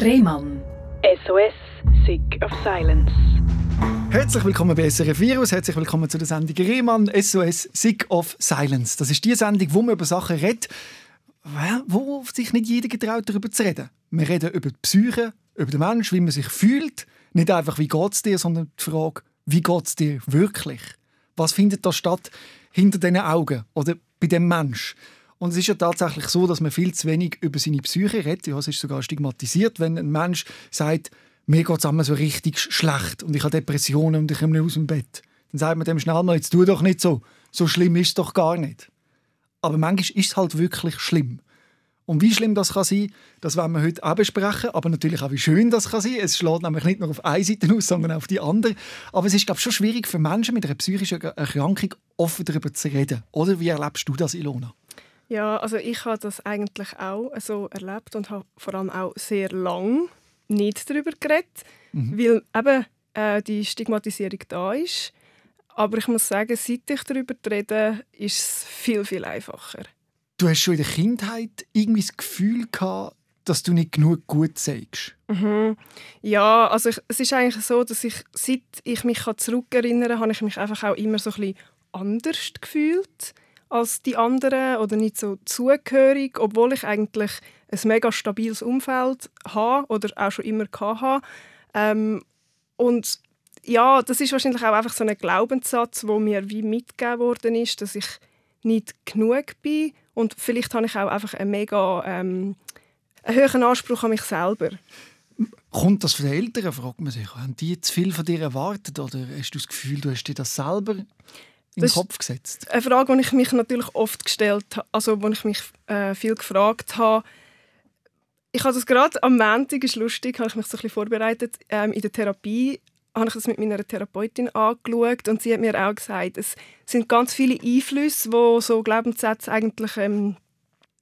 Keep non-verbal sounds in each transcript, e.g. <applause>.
Rehmann. SOS, Sick of Silence. Herzlich willkommen bei SRF Virus, herzlich willkommen zu der Sendung Rehmann SOS Sick of Silence. Das ist die Sendung, wo man über Sachen redet, wo sich nicht jeder getraut, darüber zu reden. Wir reden über die Psyche, über den Menschen, wie man sich fühlt. Nicht einfach, wie geht es dir, sondern die Frage, wie geht es dir wirklich? Was findet da statt hinter diesen Augen oder bei dem Mensch? Und es ist ja tatsächlich so, dass man viel zu wenig über seine Psyche redet. Ja, es ist sogar stigmatisiert, wenn ein Mensch sagt, mir geht es so richtig schlecht und ich habe Depressionen und ich komme nicht aus dem Bett. Dann sagt man dem schnell mal, jetzt tu doch nicht so. So schlimm ist es doch gar nicht. Aber manchmal ist es halt wirklich schlimm. Und wie schlimm das kann sein, das werden wir heute auch besprechen. Aber natürlich auch, wie schön das kann sein. Es schlägt nämlich nicht nur auf eine Seite aus, sondern auf die andere. Aber es ist, glaube ich, schon schwierig für Menschen mit einer psychischen Erkrankung offen darüber zu reden. Oder wie erlebst du das, Ilona? Ja, also ich habe das eigentlich auch so erlebt und habe vor allem auch sehr lang nicht darüber geredet, mhm. weil eben äh, die Stigmatisierung da ist. Aber ich muss sagen, seit ich darüber rede, ist es viel, viel einfacher. Du hast schon in der Kindheit irgendwie das Gefühl gehabt, dass du nicht genug gut sagst. Mhm. Ja, also ich, es ist eigentlich so, dass ich, seit ich mich zurückerinnern kann, habe ich mich einfach auch immer so ein bisschen anders gefühlt als die anderen oder nicht so zugehörig, obwohl ich eigentlich ein mega stabiles Umfeld habe oder auch schon immer hatte. Ähm, und ja, das ist wahrscheinlich auch einfach so ein Glaubenssatz, wo mir wie mitgegeben worden ist, dass ich nicht genug bin und vielleicht habe ich auch einfach einen mega ähm, einen hohen Anspruch an mich selber. Kommt das von den Eltern, fragt man sich. Haben die zu viel von dir erwartet oder hast du das Gefühl, du hast dir das selber in den Kopf gesetzt? Eine Frage, die ich mich natürlich oft gestellt habe, also wo ich mich äh, viel gefragt habe. Ich habe das gerade am Montag, ist lustig, habe ich mich so ein bisschen vorbereitet. Ähm, in der Therapie habe ich das mit meiner Therapeutin angeschaut und sie hat mir auch gesagt, es sind ganz viele Einflüsse, wo so Glaubenssätze eigentlich ähm,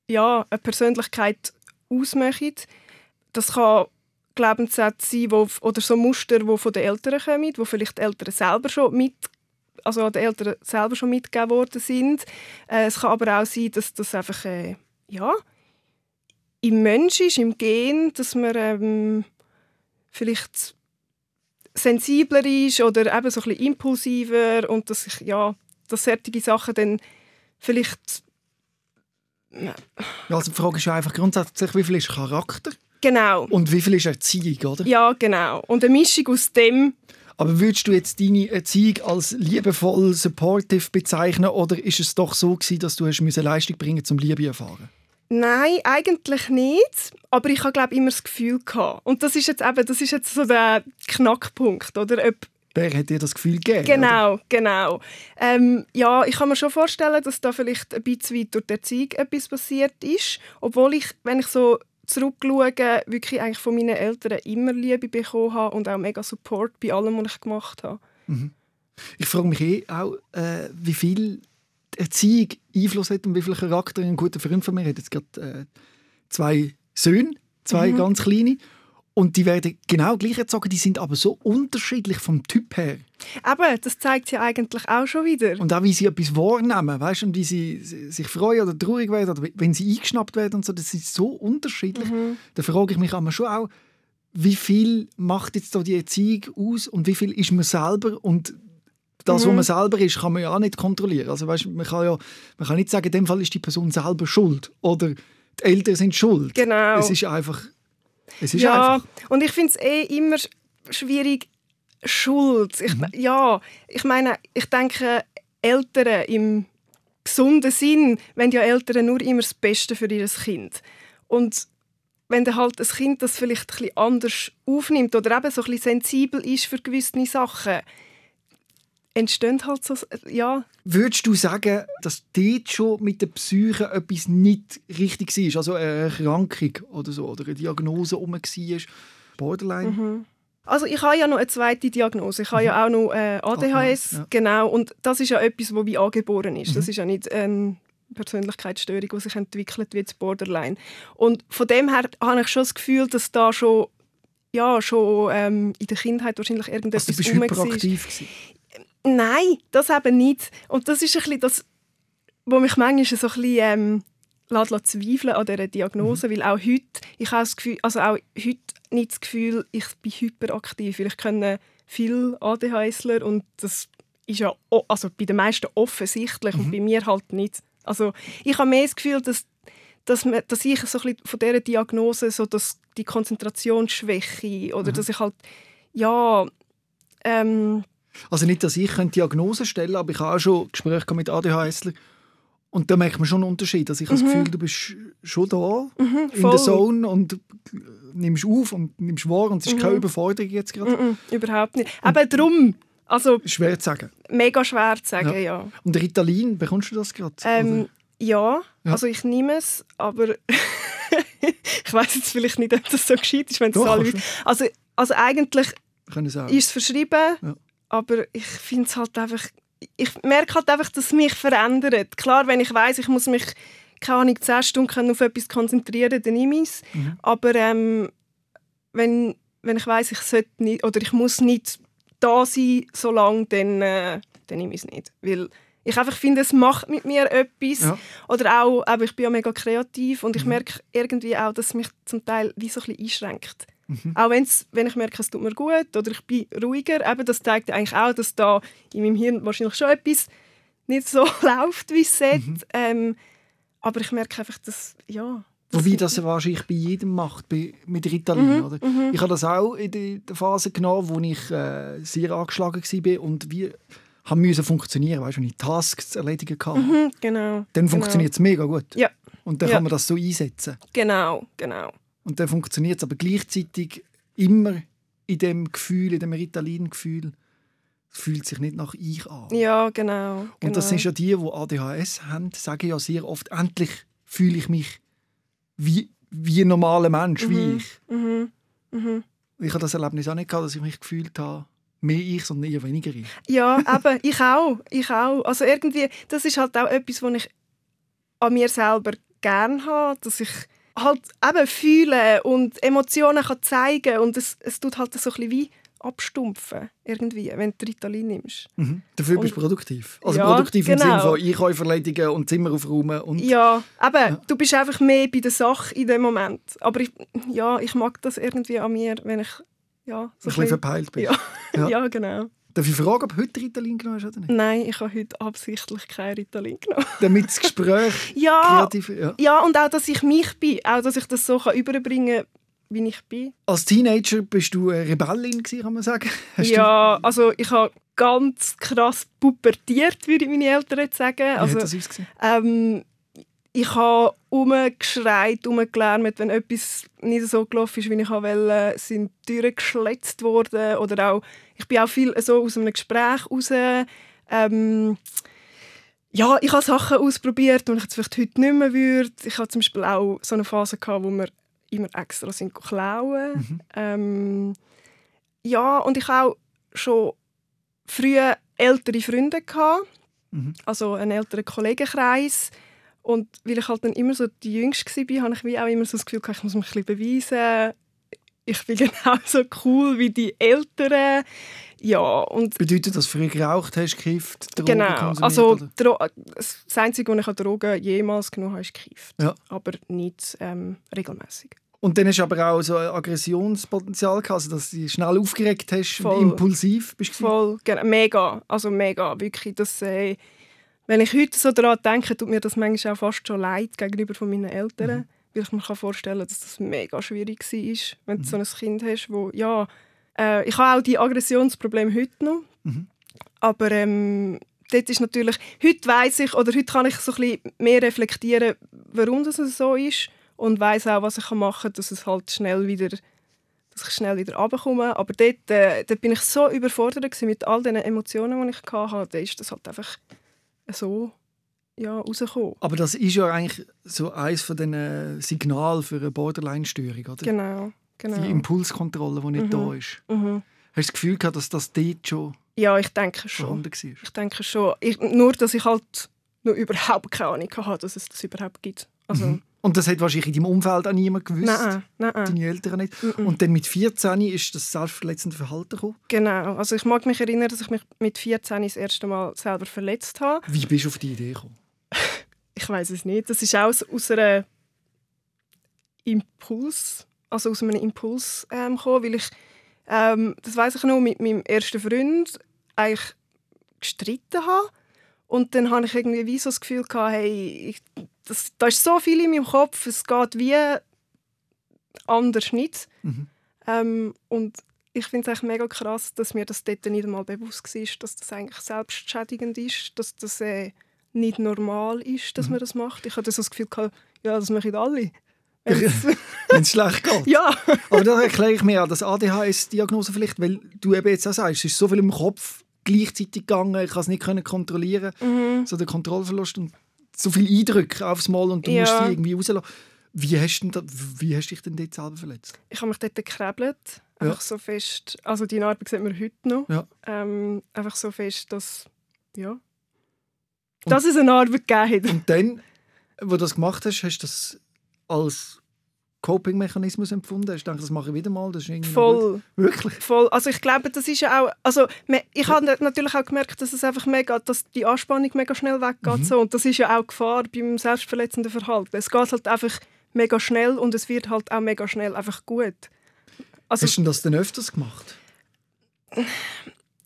ja, eine Persönlichkeit ausmachen. Das kann Glaubenssätze sein, wo, oder so Muster, die von den Eltern kommen, wo vielleicht die Eltern selber schon mit also den Eltern selber schon mitgegeben worden sind. Äh, es kann aber auch sein, dass das einfach äh, ja, im Mensch ist, im Gen, dass man ähm, vielleicht sensibler ist oder eben so ein bisschen impulsiver und dass ich, ja, dass solche Sachen dann vielleicht ja, also die Frage ist einfach grundsätzlich, wie viel ist Charakter? Genau. Und wie viel ist Erziehung, oder? Ja, genau. Und eine Mischung aus dem aber würdest du jetzt deine Erziehung als liebevoll, supportive bezeichnen oder ist es doch so gewesen, dass du hast Leistung bringen zum Liebe erfahren? Nein, eigentlich nicht. Aber ich habe glaube immer das Gefühl gehabt. Und das ist jetzt eben, das ist jetzt so der Knackpunkt, oder? Ob Wer hat dir das Gefühl gegeben? Genau, oder? genau. Ähm, ja, ich kann mir schon vorstellen, dass da vielleicht ein bisschen weit durch die Erziehung etwas passiert ist. Obwohl ich, wenn ich so zurückschauen, wirklich eigentlich von meinen Eltern immer Liebe bekommen habe und auch mega Support bei allem, was ich gemacht habe. Mhm. Ich frage mich eh auch, äh, wie viel Erziehung Einfluss hat und wie viel Charakter ein guter Freund von mir hat jetzt gerade äh, zwei Söhne, zwei mhm. ganz kleine. Und die werden genau gleich erzogen, die sind aber so unterschiedlich vom Typ her. Aber das zeigt ja eigentlich auch schon wieder. Und auch wie sie etwas wahrnehmen, weißt und wie sie sich freuen oder traurig werden oder wenn sie eingeschnappt werden und so, das ist so unterschiedlich. Mhm. Da frage ich mich immer schon auch, wie viel macht jetzt da die Erziehung aus und wie viel ist man selber und das, mhm. was man selber ist, kann man ja auch nicht kontrollieren. Also weißt, man kann ja, man kann nicht sagen, in dem Fall ist die Person selber schuld oder die Eltern sind schuld. Genau. Es ist einfach es ist ja, einfach. und ich finde es eh immer schwierig, Schuld. Ich, mhm. Ja, ich meine, ich denke, Eltern im gesunden Sinn wenn ja Eltern nur immer das Beste für ihr Kind. Und wenn dann halt ein Kind das vielleicht ein bisschen anders aufnimmt oder eben so ein bisschen sensibel ist für gewisse Sachen, entstehen halt so, ja. Würdest du sagen, dass dort schon mit der Psyche etwas nicht richtig war? Also eine Erkrankung oder so, oder eine Diagnose herum war? Borderline? Mhm. Also ich habe ja noch eine zweite Diagnose. Ich habe mhm. ja auch noch äh, ADHS, ja. genau. Und das ist ja etwas, das wie angeboren ist. Mhm. Das ist ja nicht eine Persönlichkeitsstörung, die sich entwickelt wie jetzt Borderline. Und von dem her habe ich schon das Gefühl, dass da schon ja, schon ähm, in der Kindheit wahrscheinlich irgendetwas also du bist hyperaktiv Nein, das eben nicht. Und das ist ein bisschen das, was mich manchmal so ein bisschen, ähm, lässt zweifeln an dieser Diagnose, mhm. weil auch heute, ich habe das Gefühl, also auch heute nicht das Gefühl, ich bin hyperaktiv, weil ich kenne viele ADHSler und das ist ja also bei den meisten offensichtlich mhm. und bei mir halt nicht. Also ich habe mehr das Gefühl, dass, dass, man, dass ich so ein von dieser Diagnose so dass die Konzentrationsschwäche oder mhm. dass ich halt ja ähm, also nicht, dass ich Diagnose stellen könnte, aber ich habe auch schon Gespräche mit ADHSler und da merkt man schon einen Unterschied. Also ich habe das mhm. Gefühl, du bist schon da mhm, in der Zone und nimmst auf und nimmst wahr und es ist mhm. keine Überforderung jetzt gerade. Mhm, überhaupt nicht. Aber darum, also... Schwer zu sagen. Mega schwer zu sagen, ja. ja. Und Ritalin, bekommst du das gerade? Ähm, ja, ja, also ich nehme es, aber <laughs> ich weiß jetzt vielleicht nicht, ob das so geschieht ist, wenn es alle... Also, also eigentlich ist es verschrieben, ja. Aber ich finde es halt einfach ich merke halt einfach, dass es mich verändert. Klar, wenn ich weiß, ich muss mich keine Ahnung, 10 Stunden auf etwas konzentrieren, dann nehme ich es. Mhm. Aber ähm, wenn, wenn ich weiß, ich sollte nicht oder ich muss nicht da sein, so lange, dann, äh, dann nehme ich es nicht. Weil ich einfach finde, es macht mit mir etwas. Ja. Oder auch, aber ich bin ja mega kreativ und ich mhm. merke irgendwie auch, dass es mich zum Teil wie so ein bisschen einschränkt. Mhm. Auch wenn's, wenn ich merke, es tut mir gut oder ich bin ruhiger, eben, das zeigt eigentlich auch, dass da in meinem Hirn wahrscheinlich schon etwas nicht so <laughs> läuft, wie es sollte. Mhm. Ähm, aber ich merke einfach, dass, ja... Das Wobei das wahrscheinlich bei jedem macht, bei, mit Ritalin. Mhm, oder? Mhm. Ich habe das auch in der Phase genommen, wo ich äh, sehr angeschlagen war und wie haben müssen funktionieren, weißt du, wenn ich Tasks erledigen kann. Mhm, genau. Dann genau. funktioniert es mega gut. Ja. Und dann ja. kann man das so einsetzen. Genau, genau. Und dann funktioniert es aber gleichzeitig immer in dem Gefühl, in dem Ritalin-Gefühl. Es fühlt sich nicht nach ich an. Ja, genau. Und genau. das sind ja die, die ADHS haben, sagen ja sehr oft, endlich fühle ich mich wie, wie ein normaler Mensch, mhm. wie ich. Mhm. Mhm. Ich habe das Erlebnis auch nicht gehabt, dass ich mich gefühlt habe, mehr ich, sondern eher weniger ich. Ja, aber ich auch. Ich auch. Also irgendwie, das ist halt auch etwas, was ich an mir selber gerne habe, dass ich halt eben fühlen und Emotionen kann zeigen und es, es tut halt so ein bisschen wie abstumpfen, irgendwie, wenn du Ritalin nimmst. Mhm. Dafür bist du produktiv. Also ja, produktiv im genau. Sinne von Einkäufe erledigen und Zimmer aufräumen. Und ja, aber ja. du bist einfach mehr bei der Sache in dem Moment. Aber ich, ja, ich mag das irgendwie an mir, wenn ich ja, so ein bisschen verpeilt bin. Ja. ja. <laughs> ja, genau. Darf ich fragen, ob du heute Ritalin genommen hast oder nicht? Nein, ich habe heute absichtlich kein Ritalin genommen. <laughs> Damit das Gespräch <laughs> ja, kreativ... Ja. ja, und auch, dass ich mich bin. Auch, dass ich das so überbringen kann, wie ich bin. Als Teenager bist du eine Rebellin, kann man sagen? <laughs> Hast ja, also ich habe ganz krass pubertiert, würde meine Eltern jetzt sagen. Wie also, hat das ausgesehen? Ähm, ich habe umgeschreit, umgelärmt, wenn etwas nicht so gelaufen ist, wie ich wollte, sind Türen geschletzt worden oder auch, ich bin auch viel so aus einem Gespräch raus, ähm, ja, ich habe Sachen ausprobiert, die ich jetzt vielleicht heute nicht mehr würde. Ich hatte zum Beispiel auch so eine Phase, gehabt, wo wir immer extra sind klauen. Mhm. Ähm, ja, und ich habe auch schon früh ältere Freunde gehabt, mhm. also einen älteren Kollegenkreis, und weil ich halt dann immer so die Jüngste war, habe ich wie auch immer so das Gefühl, ich muss mich ein bisschen beweisen. Ich bin <laughs> genauso cool wie die Älteren. Ja, und Bedeutet das, dass du früher geraucht hast, gekifft, Drogen Genau, also Dro das Einzige, was ich an Drogen jemals genommen habe, ist gekifft. Ja. Aber nicht ähm, regelmäßig. Und dann hast du aber auch so ein Aggressionspotenzial gehabt, also dass du dich schnell aufgeregt hast Voll. und impulsiv bist. Voll, genau, mega, also mega, wirklich, das... Äh, wenn ich heute so daran denke, tut mir das manchmal auch fast schon leid gegenüber von meinen Eltern. Mhm. Weil ich mir vorstellen kann, dass das mega schwierig war, wenn mhm. du so ein Kind hast, wo, ja, äh, ich habe auch die Aggressionsprobleme heute noch. Mhm. Aber ähm, dort ist natürlich, heute weiß ich, oder heute kann ich so ein bisschen mehr reflektieren, warum das so ist und weiß auch, was ich machen kann, dass es halt schnell wieder dass ich schnell wieder runterkomme. Aber dort, äh, dort bin ich so überfordert mit all den Emotionen, die ich hatte. Da ist das halt einfach so ja, rauskommen. Aber das ist ja eigentlich so eines von den Signalen für eine Borderline-Störung, oder? Genau, genau. Die Impulskontrolle, die nicht mhm. da ist. Mhm. Hast du das Gefühl gehabt, dass das dort schon Ja, ich denke schon. Ich denke schon. Ich, nur, dass ich halt noch überhaupt keine Ahnung hatte, dass es das überhaupt gibt. Also, mhm. Und das hat wahrscheinlich in deinem Umfeld auch niemand gewusst? Nein, nein. Deine Eltern nicht? Nein. Und dann mit 14 ist das selbstverletzende Verhalten gekommen? Genau. Also ich mag mich erinnern, dass ich mich mit 14 das erste Mal selber verletzt habe. Wie bist du auf die Idee gekommen? Ich weiß es nicht. Das ist auch aus, einer Impuls, also aus einem Impuls ähm, gekommen, weil ich, ähm, das weiß ich noch, mit meinem ersten Freund eigentlich gestritten habe. Und dann habe ich irgendwie wie so das Gefühl gehabt, hey, ich, das, da ist so viel in meinem Kopf, es geht wie anders nicht. Mhm. Ähm, und ich finde es mega krass, dass mir das dort nicht einmal bewusst war, dass das eigentlich selbstschädigend ist, dass das äh, nicht normal ist, dass Mhm. man das macht. Ich hatte so das Gefühl, gehabt, ja, das machen alle. <laughs> Wenn es <laughs> schlecht geht. ja, Aber da erkläre ich mir auch das ADHS-Diagnose vielleicht, weil du eben jetzt auch sagst, es ist so viel im Kopf gleichzeitig gegangen, ich kann es nicht können kontrollieren, Mhm. so der Kontrollverlust und so viele Eindrücke aufs Mal und du Ja. musst die irgendwie rauslassen. Wie hast, du denn da, wie hast du dich denn dort selber verletzt? ich habe mich dort gekrebelt, Ja. einfach so fest, also die Narbe sieht man heute noch, Ja. ähm, einfach so fest, dass, ja, dass es eine Narbe gegeben hat. Und dann, wo du das gemacht hast, hast du das als Coping-Mechanismus empfunden? Hast du gedacht, das mache ich wieder mal? Das ist? Voll. Wirklich? Voll. Also ich glaube, das ist ja auch, also ich habe natürlich auch gemerkt, dass es einfach mega, dass die Anspannung mega schnell weggeht Mhm. so. und das ist ja auch Gefahr beim selbstverletzenden Verhalten. Es geht halt einfach mega schnell und es wird halt auch mega schnell einfach gut. Also Hast du das denn öfters gemacht?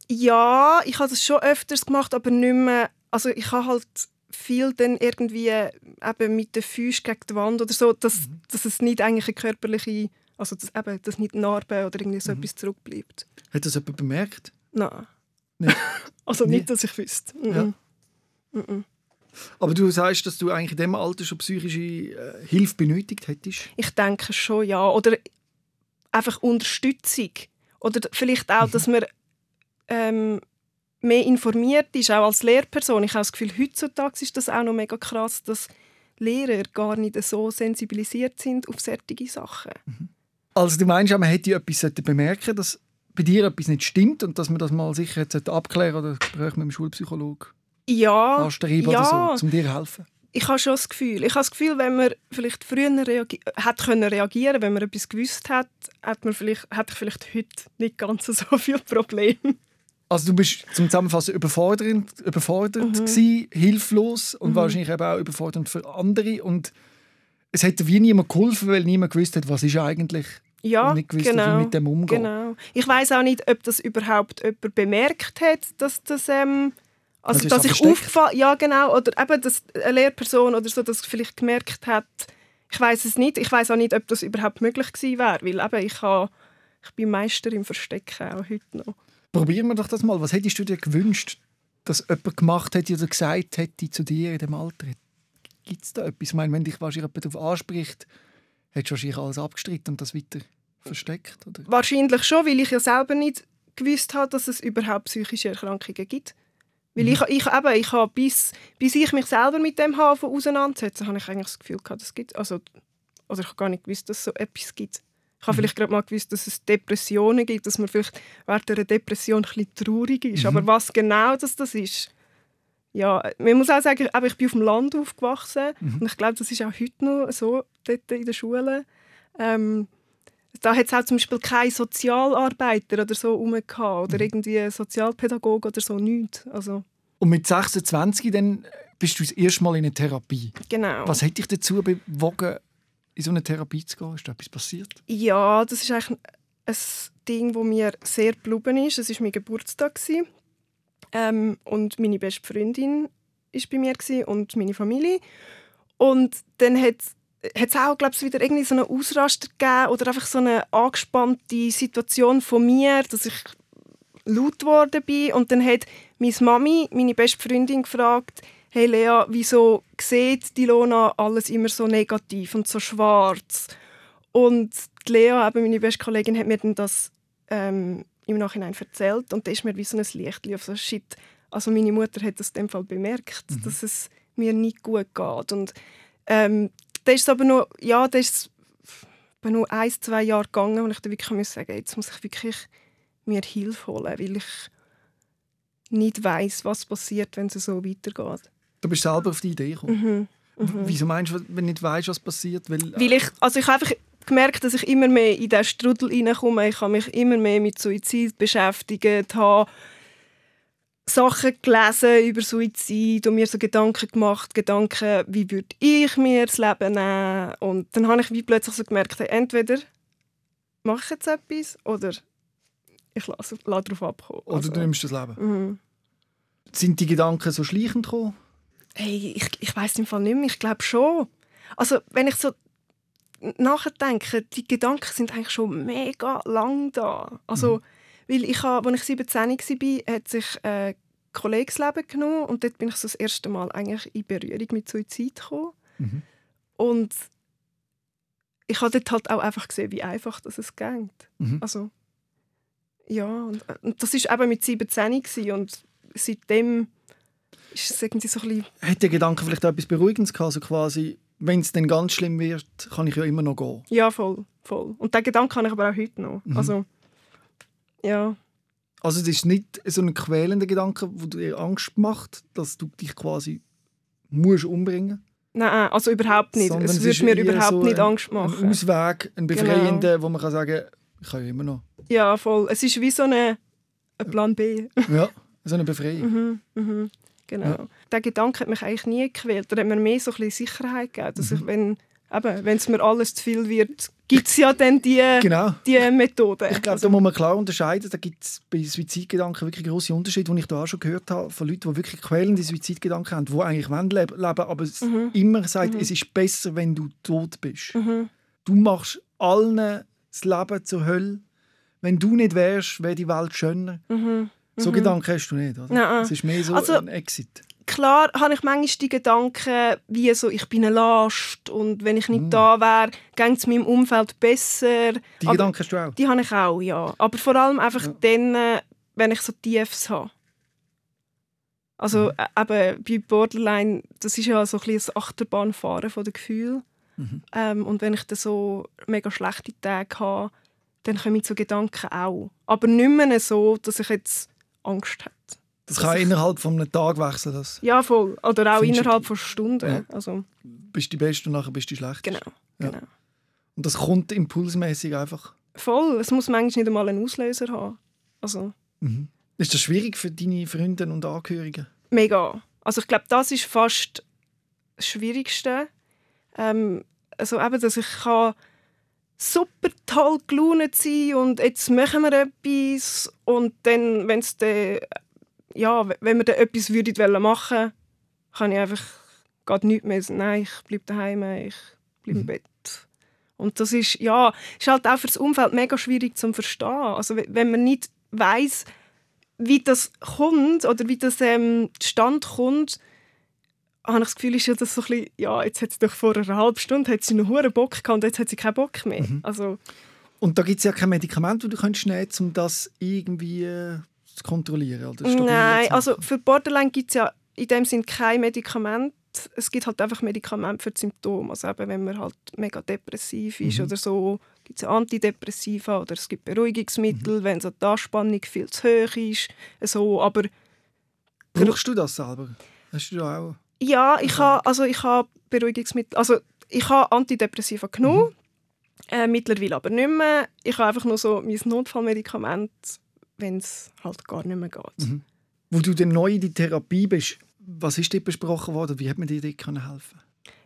ja, ich habe das schon öfters gemacht, aber nicht mehr, also ich habe halt viel dann irgendwie eben mit den Füßen gegen die Wand oder so, dass, Mhm. dass es nicht eigentlich eine körperliche, also dass, eben, dass nicht Narben oder irgendwie Mhm. so etwas zurückbleibt. Hat das jemand bemerkt? Nein. <laughs> Nicht? also Nie? nicht, dass ich wüsste. Mhm. Ja. Mhm. Aber du sagst, dass du eigentlich in diesem Alter schon psychische äh, Hilfe benötigt hättest. Ich denke schon, ja. Oder einfach Unterstützung. Oder vielleicht auch, Mhm. dass man ähm, mehr informiert ist, auch als Lehrperson. Ich habe das Gefühl, heutzutage ist das auch noch mega krass, dass Lehrer gar nicht so sensibilisiert sind auf solche Sachen. Also du meinst, man hätte etwas bemerken dass bei dir etwas nicht stimmt und dass man das mal sicher jetzt sollte abklären oder Gespräch mit dem Schulpsychologen Ja, anstreben ja. oder so, um dir zu helfen. ich habe schon das Gefühl. Ich habe das Gefühl, wenn man vielleicht früher reagi hat können reagieren, wenn man etwas gewusst hat, hat man vielleicht, hätte ich vielleicht heute nicht ganz so <laughs> viel Probleme. Also du bist zum Zusammenfassen überfordernd, überfordert Mhm. gewesen, hilflos und wahrscheinlich eben auch überfordernd für andere und es hätte wie niemand geholfen, weil niemand gewusst hat, was ist eigentlich Ja, und nicht gewusst genau. wie mit dem umgehen. Genau. Ich weiß auch nicht, ob das überhaupt jemand bemerkt hat, dass das ähm, Also also, ist dass das ich aufgefallen, ja genau, oder eben dass eine Lehrperson oder so das vielleicht gemerkt hat. Ich weiß es nicht. Ich weiß auch nicht, ob das überhaupt möglich gewesen wäre, weil eben ich habe, ich bin Meister im Verstecken auch heute noch. Probieren wir doch das mal. Was hättest du dir gewünscht, dass jemand gemacht hätte oder gesagt hätte zu dir in dem Alter? Gibt es da etwas? Ich meine, wenn dich wahrscheinlich jemand darauf anspricht, hättest du wahrscheinlich alles abgestritten und das weiter versteckt, oder? Wahrscheinlich schon, weil ich ja selber nicht gewusst habe, dass es überhaupt psychische Erkrankungen gibt. Weil ich, ich, eben, ich habe, bis, bis ich mich selber mit dem habe auseinandersetzen, habe ich eigentlich das Gefühl gehabt, es gibt, also, also ich habe gar nicht gewusst, dass es so etwas gibt. Ich habe vielleicht gerade mal gewusst, dass es Depressionen gibt, dass man vielleicht während einer Depression ein bisschen traurig ist. Aber was genau das, das ist, ja, man muss auch sagen, ich bin auf dem Land aufgewachsen und ich glaube, das ist auch heute noch so dort in der Schule. Ähm, da hat es auch zum Beispiel keine Sozialarbeiter oder so rum oder irgendwie Sozialpädagoge oder so, nichts. Also, Und mit 26 dann bist du das erste Mal in eine Therapie. genau. Was hat dich dazu bewogen, in so eine Therapie zu gehen? Ist da etwas passiert? Ja, das ist eigentlich ein Ding, das mir sehr geblieben ist. Es war mein Geburtstag. Ähm, und meine beste Freundin war bei mir und meine Familie. Und dann hat es auch, glaube ich, wieder irgendwie so einen Ausraster gegeben oder einfach so eine angespannte Situation von mir, dass ich laut geworden bin. Und dann hat meine Mami, meine beste Freundin, gefragt, hey Lea, wieso sieht die Lona alles immer so negativ und so schwarz? Und die Lea, eben meine beste Kollegin, hat mir dann das ähm, im Nachhinein erzählt und da ist mir wie so ein Licht auf so Shit. Also meine Mutter hat das in dem Fall bemerkt, dass es mir nicht gut geht. Und ähm, da ist es aber noch, ja, da ist etwa nur ein, zwei Jahre gegangen, und ich dann wirklich muss sagen, jetzt muss ich wirklich mir Hilfe holen, weil ich nicht weiß, was passiert, wenn es so weitergeht. Du bist selber auf die Idee gekommen. Mhm. Wieso meinst du, wenn du nicht weißt, was passiert? Weil, Weil ich, also ich habe einfach gemerkt, dass ich immer mehr in diesen Strudel hineinkomme. Ich habe mich immer mehr mit Suizid beschäftigt, habe Sachen gelesen über Suizid und mir so Gedanken gemacht, Gedanken, wie würde ich mir das Leben nehmen? Und dann habe ich wie plötzlich so gemerkt, hey, entweder mache ich jetzt etwas oder ich lasse, lasse darauf abkommen. Oder Also, du nimmst das Leben. mhm. Sind die Gedanken so schleichend gekommen? Hey, ich, ich weiß im Fall nicht mehr. Ich glaube schon. Also, wenn ich so nachdenke, die Gedanken sind eigentlich schon mega lang da. Also, weil ich habe, als ich 17 war, hat sich äh, ein Kollege das Leben genommen und dort bin ich so das erste Mal eigentlich in Berührung mit Suizid gekommen. Mhm. Und ich habe dort halt auch einfach gesehen, wie einfach das es geht. Mhm. Also, ja, und, und das war eben mit 17 gewesen und seitdem es irgendwie so ein bisschen Hat der Gedanke vielleicht auch etwas Beruhigendes gehabt? Also quasi, wenn es dann ganz schlimm wird, kann ich ja immer noch gehen. Ja, voll, voll. Und den Gedanken habe ich aber auch heute noch. Mhm. Also, ja. Also es ist nicht so ein quälender Gedanke, wo dir Angst macht, dass du dich quasi musst umbringen Nein, also überhaupt nicht. Sondern es würde ist mir überhaupt so nicht ein- Angst Ein machen. Ausweg, ein Genau. befreiender, wo man kann sagen ich kann ja immer noch. Ja, voll. Es ist wie so eine, ein Plan B. Ja, <laughs> so eine Befreiung. mhm, mhm, genau. Ja. Der Gedanke hat mich eigentlich nie gequält. Er hat mir mehr so ein bisschen Sicherheit gegeben. Dass Mhm. ich, wenn es mir alles zu viel wird, gibt es ja dann die, Genau. die Methode. Ich glaube, da muss man klar unterscheiden. Da gibt es bei Suizidgedanken wirklich große Unterschiede, die ich da auch schon gehört habe, von Leuten, die wirklich quälende Suizidgedanken haben, die eigentlich wollen leb- leben aber es immer sagen, es ist besser, wenn du tot bist. Mhm. Du machst allen das Leben zur Hölle. Wenn du nicht wärst, wäre die Welt schöner. Mhm. So Gedanken hast du nicht, oder? Nein. Es ist mehr so Also- ein Exit. Klar habe ich manchmal die Gedanken, wie so, ich bin eine Last und wenn ich nicht Mm. da wäre, geht es meinem Umfeld besser. Die Aber- Gedanken hast du auch. Die habe ich auch, ja. Aber vor allem einfach dann, äh, wenn ich so Tiefs habe. Also Mhm. äh, eben bei Borderline, das ist ja so ein bisschen das Achterbahnfahren von den Gefühlen. Mhm. Ähm, und wenn ich dann so mega schlechte Tage habe, dann kommen so Gedanken auch. Aber nicht mehr so, dass ich jetzt Angst hätte. Das kann innerhalb von einem Tag wechseln. Das Ja, voll. Oder auch innerhalb von Stunden. Ja. Also, bist du die Beste und nachher bist du die Schlechteste. genau. Ja. genau. Und das kommt impulsmäßig einfach. Voll. Es muss manchmal nicht einmal einen Auslöser haben. Also, Mhm. Ist das schwierig für deine Freunde und Angehörigen? Mega. Also ich glaube, das ist fast das Schwierigste. Ähm, also eben, dass ich kann super toll gelaunt sein und jetzt machen wir etwas und dann, wenn es dann, ja, wenn wir dann etwas würden wollen machen, kann ich einfach gerade nichts mehr sagen. Nein, ich bleibe daheim, ich bleibe im Bett. Und das ist, ja, ist halt auch für das Umfeld mega schwierig zu verstehen. Also we- wenn man nicht weiß wie das kommt oder wie das ähm, zustande kommt, habe ich das Gefühl, ist ja das so ein bisschen, ja, jetzt hat sie doch vor einer halben Stunde hat sie noch hure Bock gehabt und jetzt hat sie keinen Bock mehr. Also, Und da gibt es ja kein Medikament, das du könntest nehmen um das irgendwie äh, zu kontrollieren. Oder nein, zu also für Borderline gibt es ja in dem Sinn kein Medikament. Es gibt halt einfach Medikamente für die Symptome. Also eben, wenn man halt mega depressiv ist Mhm. oder so, gibt es Antidepressiva oder es gibt Beruhigungsmittel, Mhm. wenn so die Anspannung viel zu hoch ist. So, aber Brauchst du das selber? Hast du da auch? Ja, ich habe also ich habe Beruhigungsmittel, also ich habe Antidepressiva genommen, äh, mittlerweile aber nicht mehr. Ich habe einfach nur so mein Notfallmedikament, wenn es halt gar nicht mehr geht. Wo du dann neu in die Therapie bist, was ist dir besprochen worden? Wie hat man dir dort helfen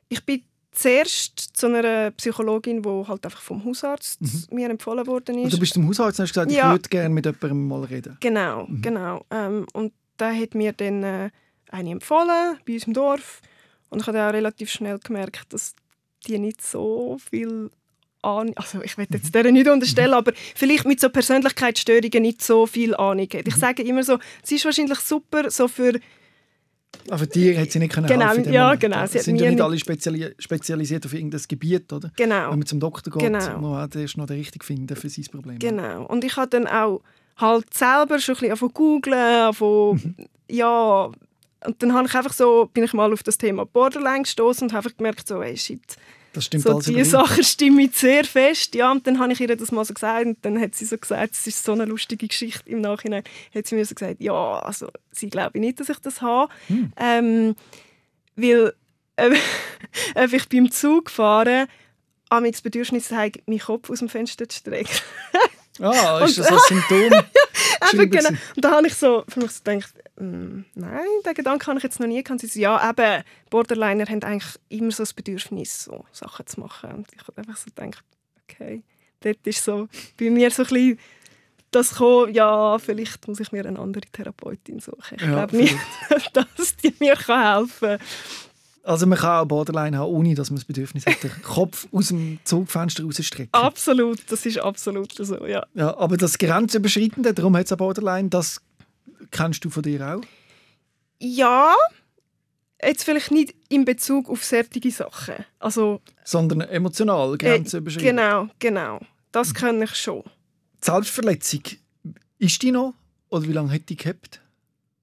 Ich bin zuerst zu einer Psychologin, die halt einfach vom Hausarzt mir empfohlen worden Also ist. du bist zum Hausarzt und hast gesagt, Ja. ich würde gerne mit jemandem mal reden. Genau, genau. Ähm, und der hat mir dann äh, eine empfohlen bei uns im Dorf. Und ich habe auch relativ schnell gemerkt, dass die nicht so viel Ahnung, also ich will jetzt der nicht unterstellen, aber vielleicht mit so Persönlichkeitsstörungen nicht so viel Ahnung hat. Ich sage immer so, sie ist wahrscheinlich super so für Aber dir hat sie nicht können Genau, helfen ja, Moment. genau, sie sind ja nicht alle speziali spezialisiert auf irgendein Gebiet, oder? genau. Wenn man zum Doktor geht, Genau. muss man erst noch den richtigen finden für sein Problem. Genau. Und ich habe dann auch halt selber schon ein bisschen zu googlen, angefangen, ja, und dann habe ich einfach so, bin ich mal auf das Thema Borderline gestoßen und habe einfach gemerkt, so, ey, shit, Das stimmt so diese. Sachen stimmen sehr fest. Ja, und dann habe ich ihr das mal so gesagt und dann hat sie so gesagt, es ist so eine lustige Geschichte im Nachhinein, hat sie mir so gesagt, ja, also sie glaube nicht, dass ich das habe, Hm. ähm, weil äh, <laughs> ob ich beim Zug fahren am das Bedürfnis habe, meinen Kopf aus dem Fenster zu strecken. <laughs> Ah, ist Und- das ein Symptom? <laughs> Eben, Geschrieben genau. Und da habe ich so für mich so gedacht, mm, nein, den Gedanken habe ich jetzt noch nie gehabt. Sie so, ja, eben, Borderliner haben eigentlich immer so das Bedürfnis, so Sachen zu machen. Und ich habe einfach so gedacht, okay, dort ist so bei mir so ein bisschen das gekommen, ja, vielleicht muss ich mir eine andere Therapeutin suchen. Ich Ja, glaube nicht, <laughs> dass die mir helfen kann. Also man kann auch Borderline haben, ohne dass man das Bedürfnis hat, den <laughs> Kopf aus dem Zugfenster rauszustrecken. Absolut, das ist absolut so, ja. Ja, aber das Grenzüberschreitende, darum hat es Borderline, das kennst du von dir auch? Ja, jetzt vielleicht nicht in Bezug auf solche Sachen. Also, Sondern emotional Äh, grenzüberschreitend. genau, genau. Das kann ich schon. Die Selbstverletzung, ist die noch? Oder wie lange hat die gehabt?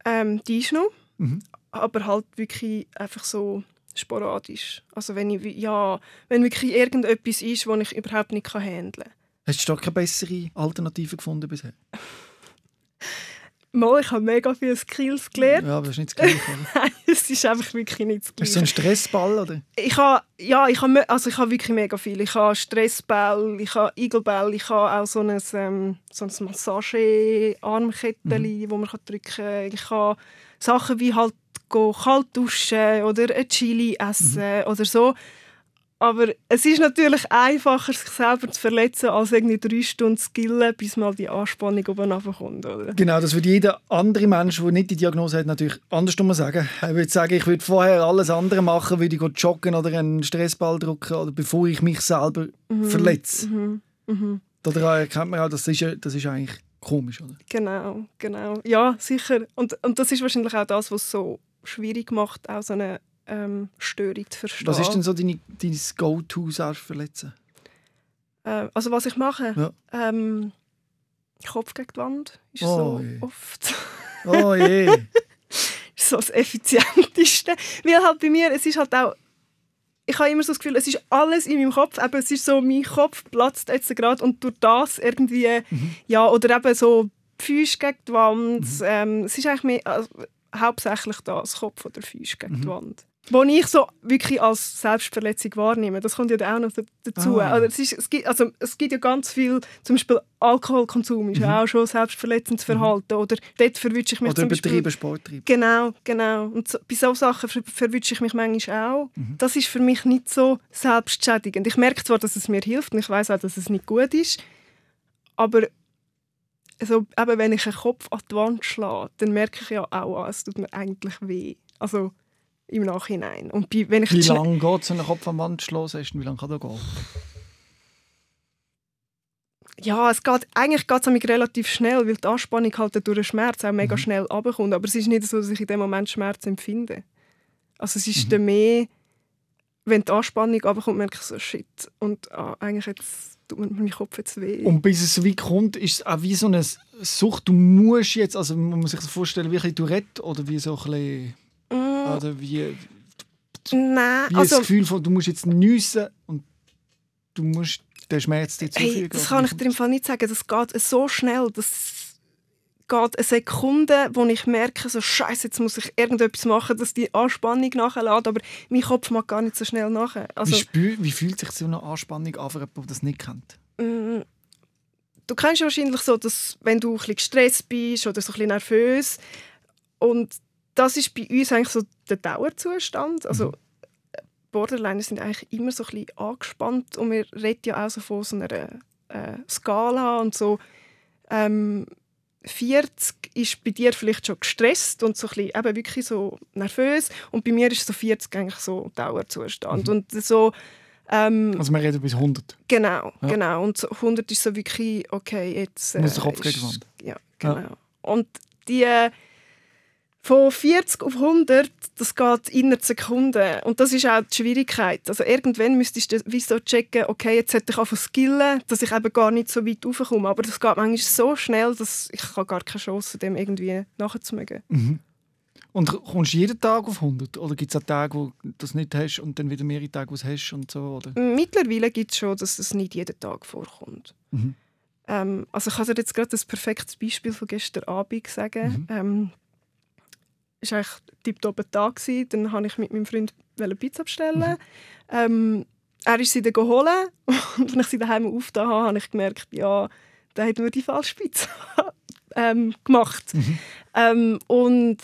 Ähm, die ist noch, Mhm. Aber halt wirklich einfach so sporadisch. Also wenn ich, ja, wenn wirklich irgendetwas ist, das ich überhaupt nicht handeln kann. Hast du da keine bessere Alternative gefunden bisher? Mal, ich habe mega viele Skills gelernt. Ja, aber das ist nicht das Gleiche. <laughs> Nein, es ist einfach wirklich nicht das Hast du so einen Gleiche. Stressball? Oder? Ich habe, ja, ich habe, also ich habe wirklich mega viel. Ich habe Stressball, ich habe Igelball, ich habe auch so ein, ähm, so ein Massage-Armkettchen, wo man kann drücken kann. Ich habe Sachen wie halt go kalt duschen oder ein Chili essen oder so. Aber es ist natürlich einfacher, sich selber zu verletzen, als irgendwie drei Stunden zu skillen, bis mal die Anspannung oben kommt. Oder? Genau, das würde jeder andere Mensch, der nicht die Diagnose hat, natürlich andersrum sagen. Er würde sagen, ich würde vorher alles andere machen, würde ich joggen oder einen Stressball drücken, oder bevor ich mich selber verletze. Mhm. Mhm. Daran erkennt man auch, das ist, ja- das ist eigentlich komisch. Oder? Genau, genau. Ja, sicher. Und, und das ist wahrscheinlich auch das, was so schwierig macht, auch so eine ähm, Störung zu verstehen. Was ist denn so deine, dein Go-To-Selbstverletzen? Äh, also was ich mache? Ja. Ähm, Kopf gegen die Wand ist Oh so je. oft Oh je. <laughs> ist so das Effizienteste. Weil halt bei mir, es ist halt auch ich habe immer so das Gefühl, es ist alles in meinem Kopf, aber es ist so, mein Kopf platzt jetzt gerade und durch das irgendwie, Mhm. ja, oder eben so Füße gegen die Wand. Ähm, es ist eigentlich mehr, also, hauptsächlich das, Kopf oder Füße gegen Mhm. die Wand. Wo ich so wirklich als Selbstverletzung wahrnehme, das kommt ja auch noch da- dazu. Ah. Also es, ist, es, gibt, also es gibt ja ganz viel, zum Beispiel Alkoholkonsum ist ja auch schon selbstverletzendes Verhalten. Oder dort verwünsche ich mich Mhm. Oder zum Beispiel... übertrieben Sporttrieb. Genau, genau. Und so, bei solchen Sachen ver verwünsche ich mich manchmal auch. Mhm. Das ist für mich nicht so selbstschädigend. Ich merke zwar, dass es mir hilft und ich weiß auch, dass es nicht gut ist, aber also, eben, wenn ich einen Kopf an die Wand schlage, dann merke ich ja auch, ah, es tut mir eigentlich weh. Also im Nachhinein. Und bei, wenn ich Wie lange geht so einen Kopf am Wand schlossen? Wie lange kann das gehen? Ja, es geht, eigentlich geht es relativ schnell, weil die Anspannung halt durch den Schmerz auch Mhm. mega schnell runterkommt. Aber es ist nicht so, dass ich in dem Moment Schmerz empfinde. Also es Mhm. ist dann mehr, wenn die Anspannung runterkommt, merke ich so, shit. Und ah, eigentlich jetzt tut mir mein Kopf jetzt weh. Und bis es so weit kommt, ist es auch wie so eine Sucht. Du musst jetzt, also man muss sich das vorstellen, wie ein Tourette oder wie so ein bisschen, Mm, oder wie, Nein, wie also das Gefühl von, du musst jetzt nüssen und du musst den Schmerz dir zufügen. hey, das kann ich dir im Fall nicht sagen. Das geht so schnell, das geht eine Sekunde, wo ich merke, so Scheiße, jetzt muss ich irgendetwas machen, dass die Anspannung nachlädt, aber mein Kopf mag gar nicht so schnell nach. Also, wie, spür, wie fühlt sich so eine Anspannung an für jemanden, der das nicht kennt? Mm, Du kennst ja wahrscheinlich so, dass wenn du ein bisschen gestresst bist oder so ein bisschen nervös und das ist bei uns eigentlich so der Dauerzustand. Also Borderliner sind eigentlich immer so ein bisschen angespannt und wir reden ja auch so von so einer äh, Skala und so ähm, 40 ist bei dir vielleicht schon gestresst und so ein bisschen eben wirklich so nervös und bei mir ist so 40 eigentlich so Dauerzustand und so ähm, Also wir reden bis 100. Genau, Ja. genau. Und so 100 ist so wirklich, okay, jetzt... Muss der Kopf ist-. Ja, genau. Und die äh, von 40 auf 100, das geht innerhalb Sekunden. Und das ist auch die Schwierigkeit. Also irgendwann müsstest du wie so checken, okay, jetzt sollte ich zu skillen, dass ich eben gar nicht so weit raufkomme. Aber das geht manchmal so schnell, dass ich habe gar keine Chance dem irgendwie nachzumögen. Mhm. Und kommst du jeden Tag auf 100? Oder gibt es auch Tage, wo du das nicht hast und dann wieder mehrere Tage, wo du es hast und so? Oder? Mittlerweile gibt es schon, dass es nicht jeden Tag vorkommt. Mhm. Ähm, also ich kann dir jetzt gerade ein perfektes Beispiel von gestern Abend sagen. Mhm. Ähm, war eigentlich tipptopp Tag. gewesen. Dann wollte ich mit meinem Freund eine Pizza bestellen. Mhm. Ähm, er ist sie dann geholt <laughs> und als ich sie daheim aufgetan habe, habe ich gemerkt, ja, der hat nur die falsche Pizza <laughs> ähm, gemacht. Ähm, und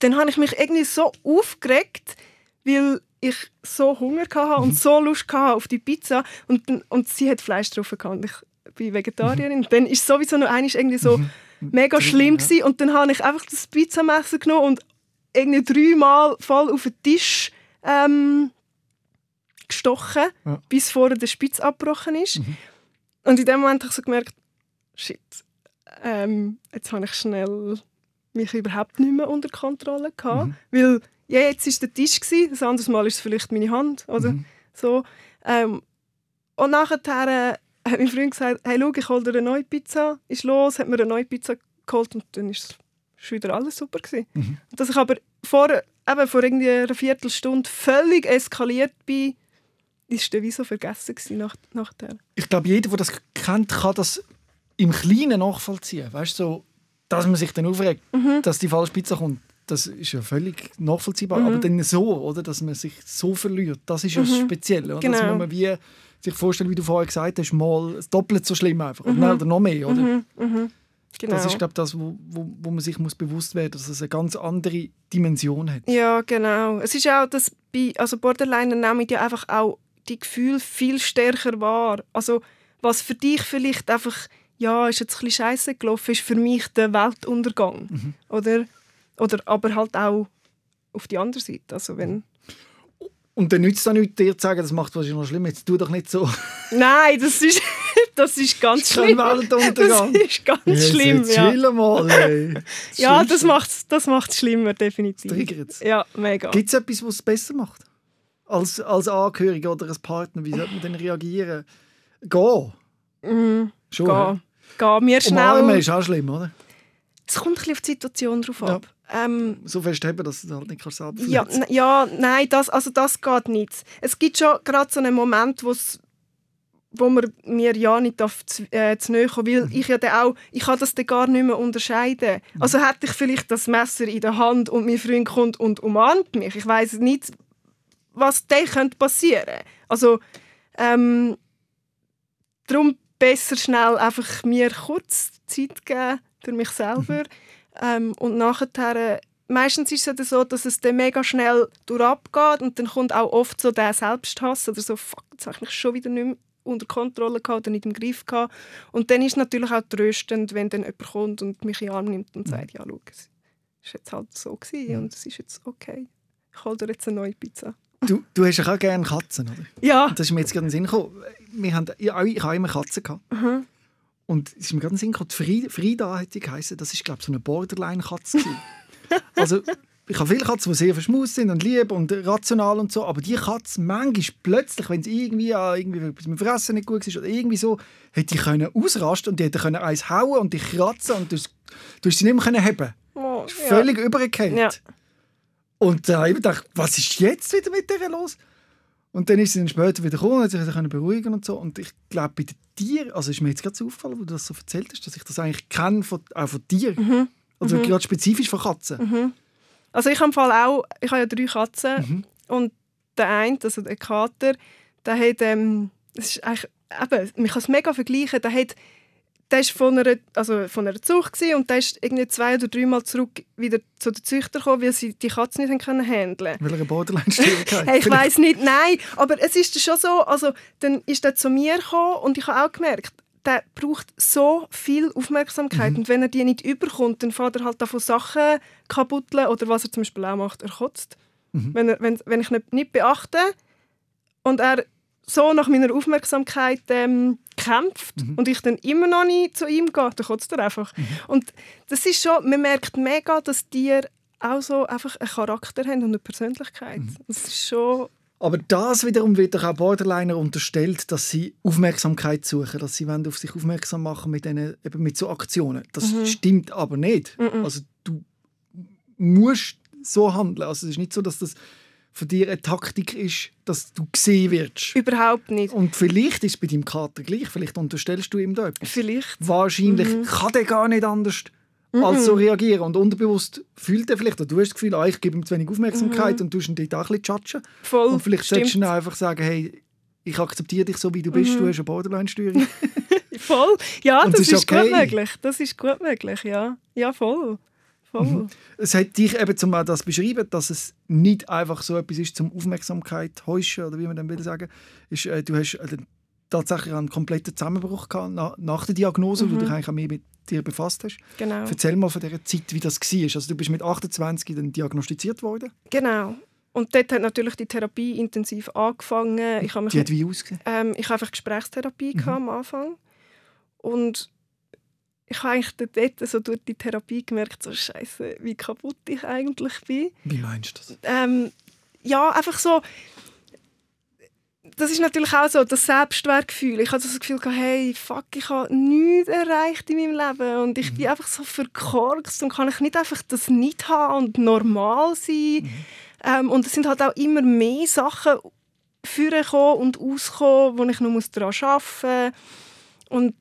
dann habe ich mich irgendwie so aufgeregt, weil ich so Hunger hatte und so Lust hatte auf die Pizza und, und sie hat Fleisch drauf gehabt ich bin Vegetarierin. Und dann ist sowieso noch einmal irgendwie so mega schlimm gewesen. und dann habe ich einfach das Pizzamesser genommen und irgendwie dreimal voll auf den Tisch ähm, gestochen, Ja. bis vorher der Spitz abgebrochen ist. Und in dem Moment habe ich so gemerkt, shit, ähm, jetzt habe ich schnell mich überhaupt nicht mehr unter Kontrolle gehabt, weil ja, jetzt ist der Tisch gewesen, das andere Mal ist es vielleicht meine Hand oder so. Ähm, und nachher äh, hat mein Freund gesagt, hey, schau, ich hole dir eine neue Pizza, ist los, hat mir eine neue Pizza geholt und dann ist es wieder alles super gewesen. Und dass ich aber vor, eben vor irgendwie einer Viertelstunde völlig eskaliert bin, ist dann wie so vergessen gewesen nach, nachher. Ich glaube, jeder, der das kennt, kann das im Kleinen nachvollziehen. Weißt du, so, dass man sich dann aufregt, Mhm. dass die falsche Pizza kommt. Das ist ja völlig nachvollziehbar. Aber dann so, oder, dass man sich so verliert, das ist ja das Spezielle. Oder? Genau. muss man wie sich vorstellen, wie du vorher gesagt hast, mal doppelt so schlimm einfach. Oder, oder noch mehr. Oder? Genau. Das ist, glaube ich, das, wo, wo, wo man sich muss bewusst werden muss, dass es eine ganz andere Dimension hat. Ja, genau. Es ist auch, dass bei also Borderliner nehmen ja einfach auch die Gefühle viel stärker wahr. Also was für dich vielleicht einfach, ja, ist jetzt ein bisschen scheiße gelaufen, ist für mich der Weltuntergang. Mhm. Oder, oder aber halt auch auf die andere Seite. Also wenn... Und dann nützt es auch nichts, dir zu sagen, das macht wahrscheinlich noch schlimm. Jetzt tu doch nicht so. Nein, das ist, <laughs> das ist ganz Das ist schlimm. Weltuntergang. Das ist ganz schlimm, jetzt ja. chill mal, ey. Ja, Schlimmste. das macht es das macht's schlimmer, definitiv. Triggert's. Ja, mega. Gibt es etwas, was es besser macht? Als, als Angehöriger oder als Partner, wie sollte man denn reagieren? Gehen. Mhm. Schon. Geh. Geh mir Umarmen schnell. ist auch schlimm, oder? Es kommt ein bisschen auf die Situation drauf Ja. ab. Ähm, So fest haben, dass du halt nicht kannst Ja, ja, nein, das, also das geht nicht. Es gibt schon gerade so einen Moment, wo's, wo man mir ja nicht auf zu, äh, zu nahe kommen, weil Mhm. ich ja dann auch, ich kann das dann gar nicht mehr unterscheiden. Also hätte ich vielleicht das Messer in der Hand und mein Freund kommt und umarmt mich. Ich weiß nicht, was da könnte passieren. Also ähm, darum besser schnell einfach mir kurz Zeit geben für mich selber ähm, und nachher äh, meistens ist es ja dann so, dass es dann mega schnell durchabgeht und dann kommt auch oft so der Selbsthass oder so, fuck, jetzt habe ich mich schon wieder nicht mehr unter Kontrolle gehabt oder nicht im Griff gehabt. Und dann ist es natürlich auch tröstend, wenn dann jemand kommt und mich in den Arm nimmt und sagt, ja, schau, es ist jetzt halt so gewesen und es ist jetzt okay. Ich hole dir jetzt eine neue Pizza. Du, du hast ja auch gerne Katzen, oder? Ja, Das ist mir jetzt gerade in den Sinn gekommen. Wir haben, ich, ich habe immer Katzen gehabt. Mhm. Und es ist mir gerade in den Sinn gekommen, Frida, Frida hat die geheißen. Das ist, glaube ich, so eine Borderline-Katze. <laughs> also, ich habe viele Katzen, die sehr verschmust sind und lieb und rational und so. Aber die Katze, manchmal plötzlich, wenn sie irgendwie, ja, irgendwie etwas mit dem Fressen nicht gut war oder irgendwie so, hätte können ausrasten und die hätte können eins hauen und dich kratzen und du, du hast sie nicht mehr können haben. oh, Ist ja. völlig übergekehrt. Ja. Und da habe ich mir gedacht, was ist jetzt wieder mit der los? Und dann ist sie dann später wieder gekommen, hat sich können beruhigen und so. Und ich glaube, bei den Tieren, also ist mir jetzt gerade so aufgefallen, wo du das so erzählt hast, dass ich das eigentlich kenne, von, auch von Tieren. Mhm. Also gerade spezifisch von Katzen. Also ich habe im Fall auch, ich habe ja drei Katzen Mhm. und der eine, also der Kater, der hat, ähm, das ist eigentlich, eben, man kann es mega vergleichen, der hat, der ist von einer, also von einer Zucht gewesen und der ist irgendwie zwei oder dreimal zurück wieder zu den Züchter gekommen, weil sie die Katze nicht können handeln. Weil er eine Borderline-Schwierigkeit <laughs> Hey, ich weiß nicht, nein, aber es ist schon so, also dann ist er zu mir gekommen und ich habe auch gemerkt, der braucht so viel Aufmerksamkeit. Und wenn er die nicht überkommt, dann fährt er halt davon Sachen kaputteln oder was er zum Beispiel auch macht, er kotzt. Wenn, er, wenn, wenn ich nicht, nicht beachte und er so nach meiner Aufmerksamkeit ähm, kämpft und ich dann immer noch nicht zu ihm gehe, dann kotzt er einfach. Und das ist schon, man merkt mega, dass Tiere auch so einfach einen Charakter haben und eine Persönlichkeit. Das ist schon... Aber das wiederum wird doch auch Borderliner unterstellt, dass sie Aufmerksamkeit suchen, dass sie auf sich aufmerksam machen mit, denen, eben mit so Aktionen. Das stimmt aber nicht. Also du musst so handeln. Also es ist nicht so, dass das für dich eine Taktik ist, dass du gesehen wirst. Überhaupt nicht. Und vielleicht ist es bei deinem Kater gleich. Vielleicht unterstellst du ihm da etwas. Vielleicht. Wahrscheinlich kann der gar nicht anders als so reagieren. Und unterbewusst fühlt er vielleicht, oder du hast das Gefühl, ah, ich gebe ihm zu wenig Aufmerksamkeit und du ihn dort auch ein bisschen judgen. Voll. Und vielleicht solltest du ihm einfach sagen, hey, ich akzeptiere dich so, wie du bist, du hast eine Borderline-Störung. <laughs> voll. Ja, Und das ist ist, gut okay. möglich. Das ist gut möglich, ja. Ja, voll. Voll. Mhm. Es hat dich eben zum das beschreiben, dass es nicht einfach so etwas ist zum Aufmerksamkeit heuschen oder wie man dann will sagen, ist, äh, du hast äh, tatsächlich einen kompletten Zusammenbruch gehabt nach, nach der Diagnose, wo du dich eigentlich auch mehr mit dir befasst hast. Genau. Erzähl mal von dieser Zeit, wie das war. Also du bist mit 28 dann diagnostiziert worden. Genau. Und dort hat natürlich die Therapie intensiv angefangen. Ich habe mich Die hat wie ausgesehen? Ähm, ich hatte einfach Gesprächstherapie Mhm. am Anfang. Und ich habe eigentlich dort so durch die Therapie gemerkt, so scheiße, wie kaputt ich eigentlich bin. Wie meinst du das? Ähm, ja, einfach so. Das ist natürlich auch so das Selbstwertgefühl. Ich hatte das Gefühl, hey, fuck, ich habe nichts erreicht in meinem Leben und ich bin einfach so verkorkst und kann ich nicht einfach das nicht haben und normal sein. Ähm, und es sind halt auch immer mehr Sachen vorgekommen und ausgekommen, wo ich noch daran arbeiten muss. Und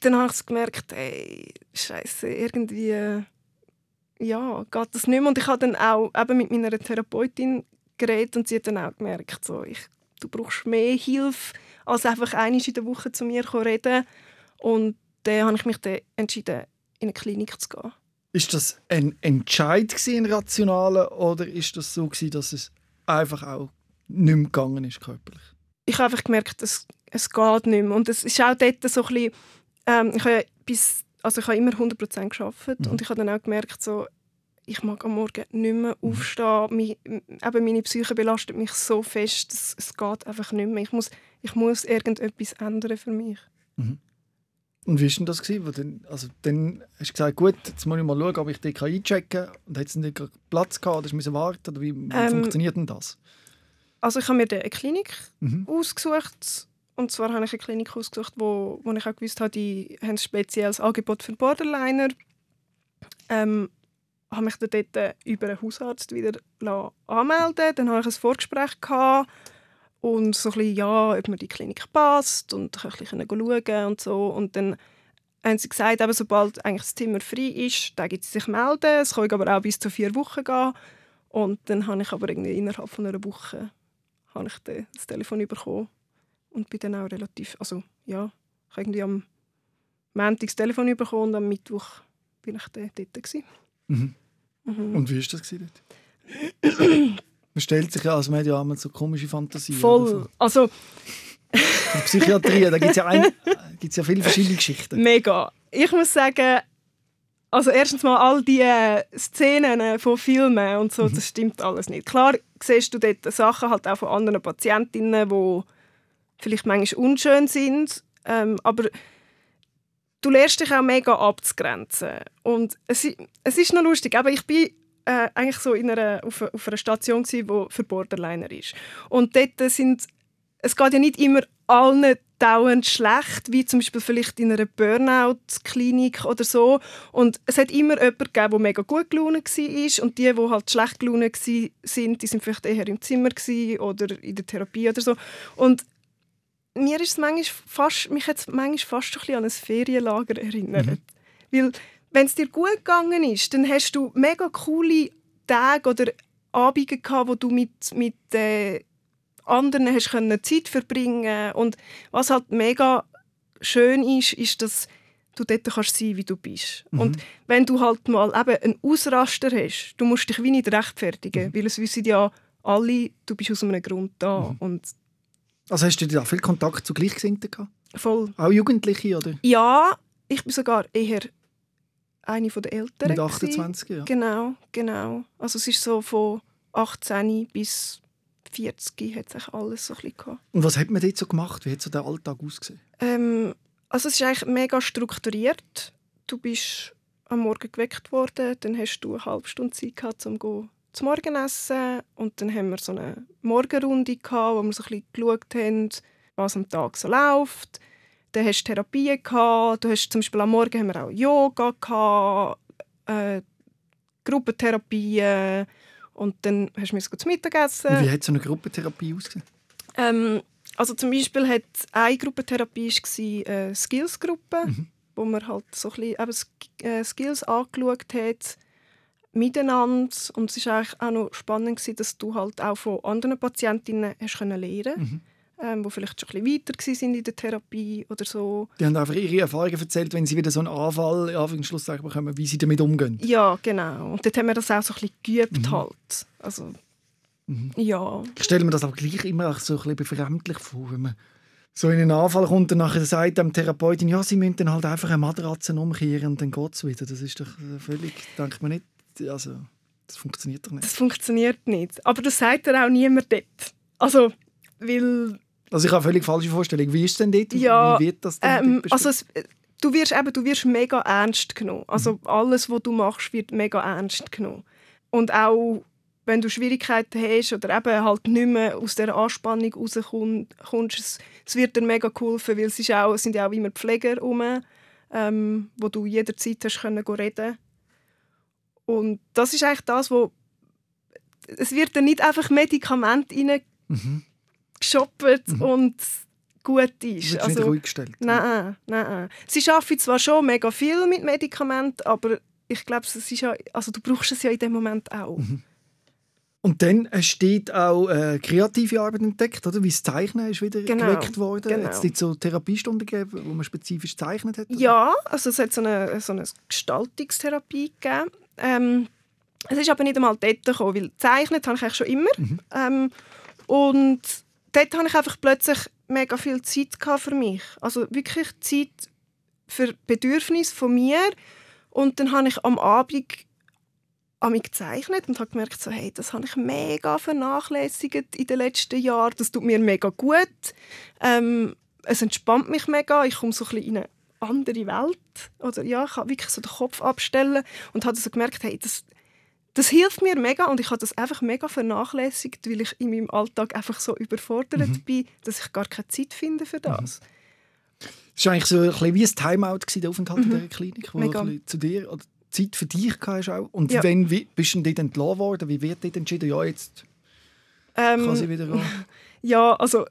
dann habe ich gemerkt, ey, Scheiße, irgendwie ja, geht das nicht mehr. Und ich habe dann auch eben mit meiner Therapeutin geredet und sie hat dann auch gemerkt, so, ich, du brauchst mehr Hilfe, als einfach einmal in der Woche zu mir zu reden. Und dann habe ich mich dann entschieden, in eine Klinik zu gehen. Ist das ein Entscheid gewesen, ein rationaler oder ist das so gewesen, dass es einfach auch nicht mehr gegangen ist körperlich? ich habe einfach gemerkt, es, es geht nicht mehr. Und es ist auch dort so ein bisschen, ähm, ich habe bis, also ich habe immer 100% gearbeitet Mhm. und ich habe dann auch gemerkt, so, ich mag am Morgen nicht mehr aufstehen. Mi, eben meine Psyche belastet mich so fest, es, es geht einfach nicht mehr. Ich muss, ich muss irgendetwas ändern für mich. Und wie war denn das? Gewesen? Also, dann hast du gesagt, gut, jetzt muss ich mal schauen, ob ich den einchecken kann. Und hat es nicht Platz gehabt oder musst du warten? Oder wie, wie Ähm, funktioniert denn das? Also ich habe mir eine Klinik Mhm. ausgesucht. Und zwar habe ich eine Klinik ausgesucht, wo, wo ich auch gewusst habe, die haben ein spezielles Angebot für Borderliner. Ähm, habe mich dann dort äh, über einen Hausarzt wieder anmelden Dann hatte ich ein Vorgespräch gehabt und so ein bisschen, ja, ob mir die Klinik passt und ich ein bisschen schauen und so. Und dann haben sie gesagt, eben, sobald eigentlich das Zimmer frei ist, dann gibt sie sich melden. Es kann aber auch bis zu vier Wochen gehen. Und dann habe ich aber irgendwie innerhalb von einer Woche habe ich das Telefon bekommen und bin dann auch relativ, also ja, ich habe irgendwie am Montag das Telefon bekommen und am Mittwoch bin ich dann dort gewesen. Mhm. Mhm. Und wie war das dort? Man stellt sich ja als Medium einmal so komische Fantasien. Voll, also In Psychiatrie, da gibt es ja, ein, gibt's ja viele verschiedene Geschichten. mega. Ich muss sagen, also erstens mal all die äh, Szenen von Filmen und so, das stimmt alles nicht. Klar siehst du dort Sachen halt auch von anderen Patientinnen, die vielleicht manchmal unschön sind, ähm, aber du lernst dich auch mega abzugrenzen. Und es, es ist noch lustig, aber ich bin äh, eigentlich so in einer, auf, auf einer Station, die für Borderliner ist. Und dort sind, es geht ja nicht immer allen dauernd schlecht, wie zum Beispiel vielleicht in einer Burnout-Klinik oder so. Und es hat immer jemanden gegeben, der mega gut gelaunt war und die, die halt schlecht gelaunt waren, die sind vielleicht eher im Zimmer oder in der Therapie oder so. Und mir ist es manchmal fast, mich hat manchmal fast ein bisschen an ein Ferienlager erinnert. Weil, wenn es dir gut gegangen ist, dann hast du mega coole Tage oder Abende gehabt, wo du mit, mit äh, anderen hast können Zeit verbringen und was halt mega schön ist, ist, dass du dort kannst sein, wie du bist. Und wenn du halt mal eben einen Ausraster hast, du musst dich wie nicht rechtfertigen, weil es wissen ja alle, du bist aus einem Grund da und Also hast du da viel Kontakt zu Gleichgesinnten gehabt? voll. Auch Jugendliche, oder? Ja, ich bin sogar eher eine von der Älteren. Mit gewesen. 28, ja. Genau, genau. Also es ist so von 18 bis 40 hat sich alles so ein bisschen gehabt. Und was hat man dort so gemacht? Wie hat so der Alltag ausgesehen? Ähm, also es ist eigentlich mega strukturiert. Du bist am Morgen geweckt worden, dann hast du eine halbe Stunde Zeit gehabt, um go zum Morgenessen und dann haben wir so eine Morgenrunde gehabt, wo wir so ein bisschen geschaut haben, was am Tag so läuft. Dann hast du Therapien gehabt. Du hast zum Beispiel am Morgen haben wir auch Yoga gehabt, äh, Gruppentherapien und dann hast du mir zu Mittag essen. Und wie hat so eine Gruppentherapie ausgesehen? Ähm, also zum Beispiel hat eine Gruppentherapie war eine Skills-Gruppe, wo man halt so ein bisschen äh, Skills angeschaut hat miteinander und es war eigentlich auch noch spannend gewesen, dass du halt auch von anderen Patientinnen hast können lernen ähm, die vielleicht schon ein bisschen weiter sind in der Therapie oder so. Die haben einfach ihre Erfahrungen erzählt, wenn sie wieder so einen Anfall in Anführungsschlusszeichen bekommen, wie sie damit umgehen. Ja, genau. Und dort haben wir das auch so ein bisschen geübt Mhm. halt. Also, ja. Ich stelle mir das aber gleich immer auch so ein bisschen befremdlich vor, wenn man so in einen Anfall kommt und nachher sagt dem Therapeutin, ja, sie müssen dann halt einfach eine Matratze umkehren und dann geht es wieder. Das ist doch äh, völlig, denkt man nicht, also das funktioniert doch nicht. Das funktioniert nicht. Aber das sagt ja auch niemand dort. Also, weil Also ich habe eine völlig falsche Vorstellung. Wie ist es denn dort? Ja, Wie wird das denn Ähm, also es, du wirst eben, du wirst mega ernst genommen. Also Mhm. alles, was du machst, wird mega ernst genommen. Und auch wenn du Schwierigkeiten hast oder eben halt nicht mehr aus der Anspannung rauskommst, es, es wird dir mega geholfen, weil es, ist auch, es sind ja auch immer Pfleger herum, ähm, wo du jederzeit hast können reden. Und das ist eigentlich das, wo es wird dir nicht einfach Medikament Mhm. reingeshoppt und gut ist. wirst nicht ruhig gestellt. Nein, nein. Sie arbeiten zwar schon mega viel mit Medikamenten, aber ich glaube, es ist ja, also du brauchst es ja in dem Moment auch. Mhm. Und dann steht auch äh, kreative Arbeit entdeckt, oder? Wie das Zeichnen ist wieder Genau, geweckt worden. genau. Jetzt dort so Therapiestunden gegeben, wo man spezifisch gezeichnet hat. oder? Ja, also es hat so eine, so eine Gestaltungstherapie gegeben. Ähm, es ist aber nicht einmal dort gekommen, weil gezeichnet habe ich eigentlich schon immer. Ähm, und dort habe ich einfach plötzlich mega viel Zeit für mich. Also wirklich Zeit für Bedürfnisse von mir. Und dann habe ich am Abend an mich gezeichnet und habe gemerkt, so, hey, das habe ich mega vernachlässigt in den letzten Jahren. Das tut mir mega gut. Ähm, es entspannt mich mega. Ich komme so ein bisschen in eine andere Welt. Oder ja, ich kann wirklich so den Kopf abstellen und habe so gemerkt, hey, das, das hilft mir mega und ich habe das einfach mega vernachlässigt, weil ich in meinem Alltag einfach so überfordert bin, dass ich gar keine Zeit finde für das. Es war eigentlich so ein bisschen wie ein Timeout, gewesen, der Aufenthalt in dieser Klinik, wo du Mhm. Mega. bisschen zu dir oder Zeit für dich hast auch. Und Ja. wenn wie, bist du dort entlassen worden? Wie wird dort entschieden, ja, jetzt kann sie Ähm, wieder gehen? <laughs> ja, also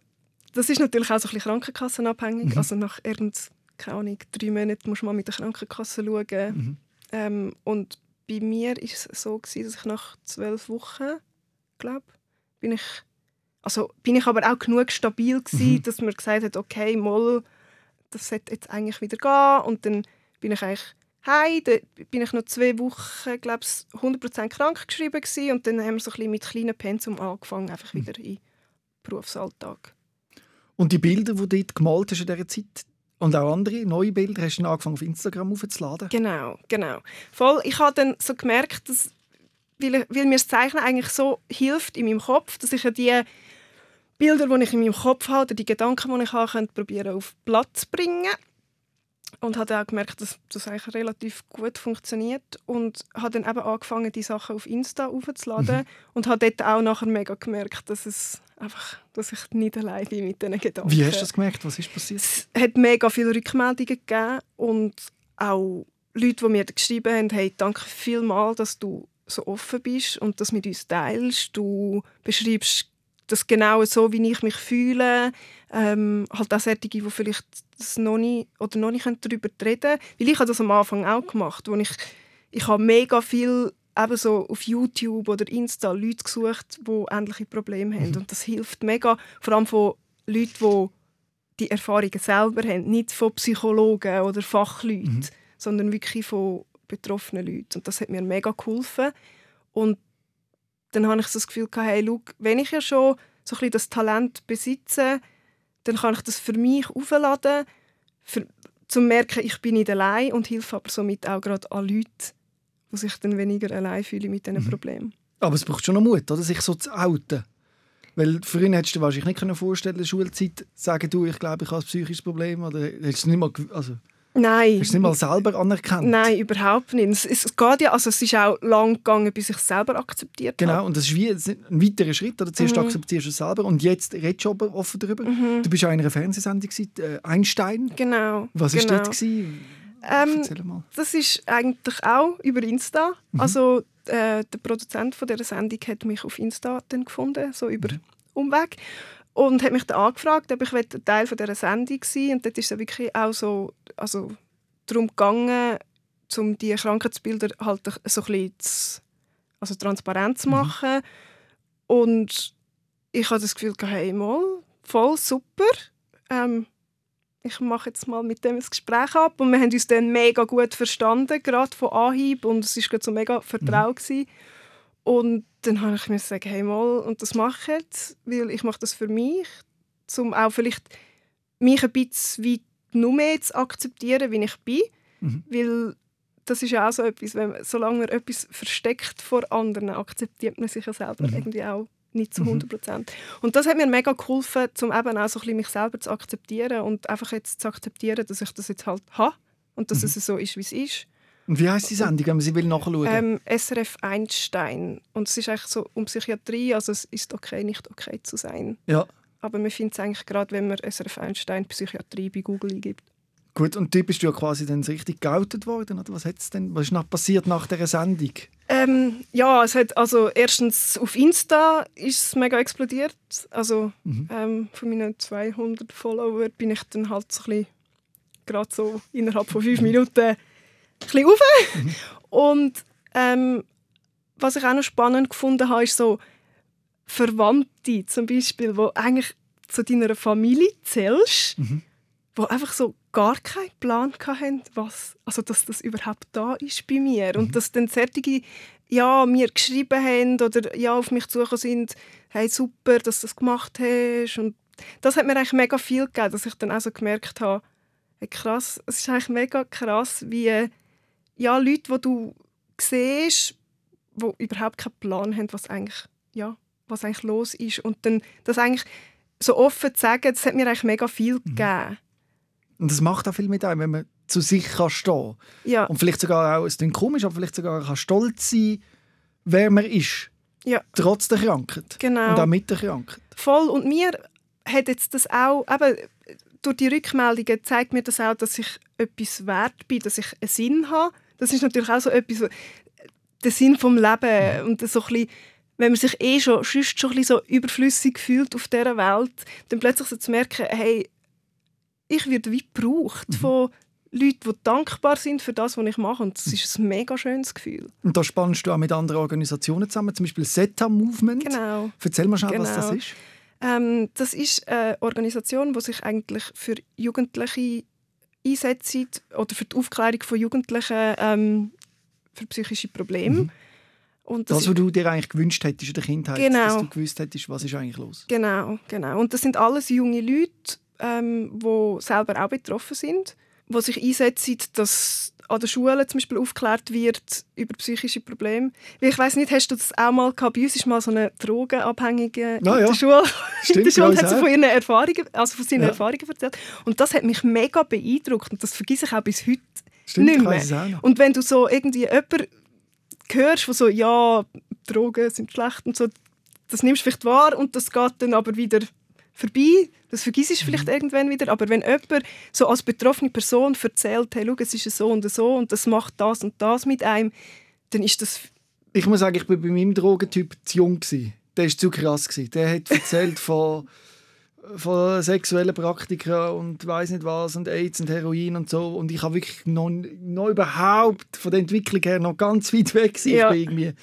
das ist natürlich auch so ein bisschen krankenkassenabhängig. Mhm. Also nach irgend, keine Ahnung, drei Monaten muss man mit der Krankenkasse schauen. Mhm. Ähm, und bei mir war es so, gewesen, dass ich nach zwölf Wochen, glaube bin ich, also bin ich aber auch genug stabil gewesen, Mhm. dass man gesagt hat, okay, mal, das sollte jetzt eigentlich wieder gehen. Und dann bin ich eigentlich heim, dann bin ich noch zwei Wochen, glaube ich, 100% krank geschrieben gewesen. und dann haben wir so ein bisschen mit kleinen Pensum angefangen, einfach Mhm. wieder in den Berufsalltag. Und die Bilder, die du dort gemalt hast in dieser Zeit, und auch andere neue Bilder, hast du angefangen auf Instagram aufzuladen? Genau, genau. Voll, ich habe dann so gemerkt, dass, weil, weil mir das Zeichnen eigentlich so hilft in meinem Kopf, dass ich ja die Bilder, die ich in meinem Kopf habe, oder die Gedanken, die ich habe, probieren auf Platz zu bringen. Und habe auch gemerkt, dass das eigentlich relativ gut funktioniert. Und habe dann eben angefangen, die Sachen auf Insta aufzuladen. Und habe dort auch nachher mega gemerkt, dass, es einfach, dass ich nicht allein bin mit diesen Gedanken. Wie hast du das gemerkt? Was ist passiert? Es hat mega viele Rückmeldungen gegeben und auch Leute, die mir geschrieben haben, hey, danke vielmals, dass du so offen bist und das mit uns teilst. Du beschreibst das genau so, wie ich mich fühle. Ähm, halt auch solche, die vielleicht das noch nicht, oder noch nicht darüber reden können. Weil ich habe das am Anfang auch gemacht, wo ich, ich habe mega viel eben so auf YouTube oder Insta Leute gesucht, die ähnliche Probleme haben. Und das hilft mega, vor allem von Leuten, die die Erfahrungen selber haben, nicht von Psychologen oder Fachleuten, sondern wirklich von betroffenen Leuten. Und das hat mir mega geholfen. Und dann habe ich so das Gefühl gehabt, hey, schau, wenn ich ja schon so ein bisschen das Talent besitze, dann kann ich das für mich aufladen, für, zum merken, ich bin nicht allein und hilfe aber somit auch gerade an Leute, die sich dann weniger allein fühlen mit diesen Problemen. Aber es braucht schon noch Mut, oder? sich so zu outen. Weil früher hättest du dir wahrscheinlich nicht können vorstellen in der Schulzeit sagen, du, ich glaube, ich habe ein psychisches Problem. Oder hättest du nicht mal, also, Nein. hast du nicht mal selber anerkannt. Nein, überhaupt nicht. Es, es geht ja, also es ist auch lang gegangen, bis ich es selber akzeptiert Genau, habe. und das ist wie ein weiterer Schritt. Oder? Zuerst Mhm. akzeptierst du es selber und jetzt redest du aber offen darüber. Du bist auch in einer Fernsehsendung, äh, Einstein. Genau. Was war genau. dort? gewesen? Ähm, Erzähl mal. Das ist eigentlich auch über Insta. Also äh, der Produzent von dieser Sendung hat mich auf Insta dann gefunden, so über Umweg. Und hat mich dann angefragt, ob ich ein Teil von dieser Sendung sein Und dort ist es wirklich auch so, also darum gegangen, um die Krankheitsbilder halt so ein bisschen zu, also transparent zu machen. Und ich hatte das Gefühl, hey, mal, voll super. Ähm, ich mache jetzt mal mit dem ein Gespräch ab und wir haben uns dann mega gut verstanden, gerade von Anhieb und es war so mega vertraut. Mhm. Und dann habe ich mir gesagt, hey mal, und das mache ich weil ich mache das für mich, um auch vielleicht mich ein bisschen weit nur mehr zu akzeptieren, wie ich bin. Mhm. Weil das ist ja auch so etwas, wenn, solange man etwas versteckt vor anderen, akzeptiert man sich ja selber mhm. irgendwie auch nicht zu 100 mhm. Prozent. Mhm. Und das hat mir mega geholfen, um eben auch so ein bisschen mich selber zu akzeptieren und einfach jetzt zu akzeptieren, dass ich das jetzt halt habe und dass mhm. es so ist, wie es ist. Und wie heißt die Sendung, sie will nachschauen? Ähm, SRF Einstein. Und es ist eigentlich so um Psychiatrie, also es ist okay, nicht okay zu sein. Ja. Aber man findet es eigentlich gerade, wenn man SRF Einstein Psychiatrie bei Google eingibt. Gut, und du bist ja quasi dann richtig geoutet worden, oder? Was, hat's denn, was ist noch passiert nach dieser Sendung? Ähm, ja, es hat also erstens auf Insta ist es mega explodiert. Also mhm. ähm, von meinen 200 Followern bin ich dann halt so ein gerade so innerhalb von fünf <laughs> Minuten bisschen rauf. Mhm. Und ähm, was ich auch noch spannend gefunden habe, ist so Verwandte zum Beispiel, die eigentlich zu deiner Familie zählst, mhm. die einfach so gar keinen Plan hatten, was, also dass das überhaupt da ist bei mir. Mhm. Und dass dann solche ja, mir geschrieben haben oder ja, auf mich zugekommen sind, hey, super, dass du das gemacht hast. Und das hat mir eigentlich mega viel gegeben, dass ich dann auch so gemerkt habe, hey, krass, es ist eigentlich mega krass, wie ja, Leute, die du siehst, die überhaupt keinen Plan haben, was eigentlich, ja, was eigentlich los ist. Und dann das eigentlich so offen zu sagen, das hat mir eigentlich mega viel mhm. gegeben. Und das macht auch viel mit einem, wenn man zu sich kann stehen ja. Und vielleicht sogar auch, es klingt komisch, aber vielleicht sogar kann stolz sein, wer man ist. Ja. Trotz der Krankheit. Genau. Und auch mit der Krankheit. Voll. Und mir hat jetzt das auch, eben, durch die Rückmeldungen zeigt mir das auch, dass ich etwas wert bin, dass ich einen Sinn habe. Das ist natürlich auch so etwas, der Sinn vom Leben und so ein bisschen, wenn man sich eh schon, schon ein bisschen so überflüssig fühlt auf dieser Welt, dann plötzlich so zu merken, hey, ich werde wie gebraucht mhm. von Leuten, die dankbar sind für das, was ich mache. Und das ist ein mega schönes Gefühl. Und da spannst du auch mit anderen Organisationen zusammen, zum Beispiel SETA Movement. Genau. Erzähl mal schnell, genau. was das genau. ist. Ähm, das ist eine Organisation, die sich eigentlich für Jugendliche einsetzt oder für die Aufklärung von Jugendlichen ähm, für psychische Probleme. Mhm. Und das, das, was du dir eigentlich gewünscht hättest in der Kindheit, genau. dass du gewusst hättest, was ist eigentlich los. Genau, genau. Und das sind alles junge Leute, ähm, die selber auch betroffen sind, die sich einsetzen, dass an der Schule zum Beispiel aufgeklärt wird über psychische Probleme. ich weiß nicht, hast du das auch mal gehabt? Bei uns ist mal so eine Drogenabhängige no, in ja. der Schule. Stimmt, <laughs> in der Schule hat sie von ihren Erfahrungen, also von seinen ja. Erfahrungen erzählt. Und das hat mich mega beeindrucckt und das vergesse ich auch bis heute Stimmt, nicht mehr. Und wenn du so irgendwie jemanden hörst, der so, ja, Drogen sind schlecht und so, das nimmst du vielleicht wahr und das geht dann aber wieder vorbei. Das vergisst du vielleicht mhm. irgendwann wieder. Aber wenn jemand so als betroffene Person erzählt, hey, schau, es ist so und so und das macht das und das mit einem, dann ist das... Ich muss sagen, ich war bei meinem Drogentyp zu jung. Gewesen. Der war zu krass. Gewesen. Der hat <laughs> erzählt von, von sexuellen Praktika und weiß nicht was und AIDS und Heroin und so. Und ich habe wirklich noch, noch überhaupt von der Entwicklung her noch ganz weit weg. Gewesen. Ja. Ich bin irgendwie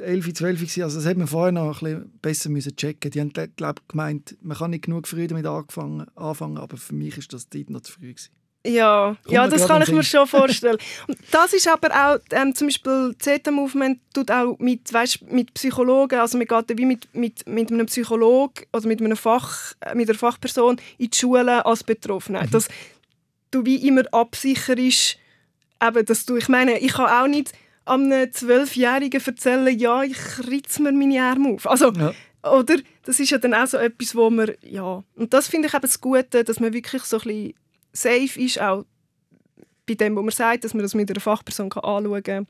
11, 12 war. Also das hätte man vorher noch ein bisschen besser müssen checken Die haben glaub, gemeint, man kann nicht genug früh damit anfangen, anfangen aber für mich ist das Zeit noch zu früh. Gewesen. Ja, ja das kann ich mir schon <laughs> vorstellen. Und das ist aber auch, ähm, zum Beispiel Zeta-Movement tut auch mit, weißt, mit Psychologen, also man geht wie mit, mit, mit einem Psychologen oder mit, einem Fach, äh, mit einer Fachperson in die Schule als Betroffene. Mhm. Dass du wie immer absicherst, eben, dass du, ich meine, ich kann auch nicht einem Zwölfjährigen erzählen, ja, ich ritze mir meine Arme auf. Also, ja. oder? Das ist ja dann auch so etwas, wo man, ja... Und das finde ich eben das Gute, dass man wirklich so ein bisschen safe ist, auch bei dem, wo man sagt, dass man das mit einer Fachperson anschauen kann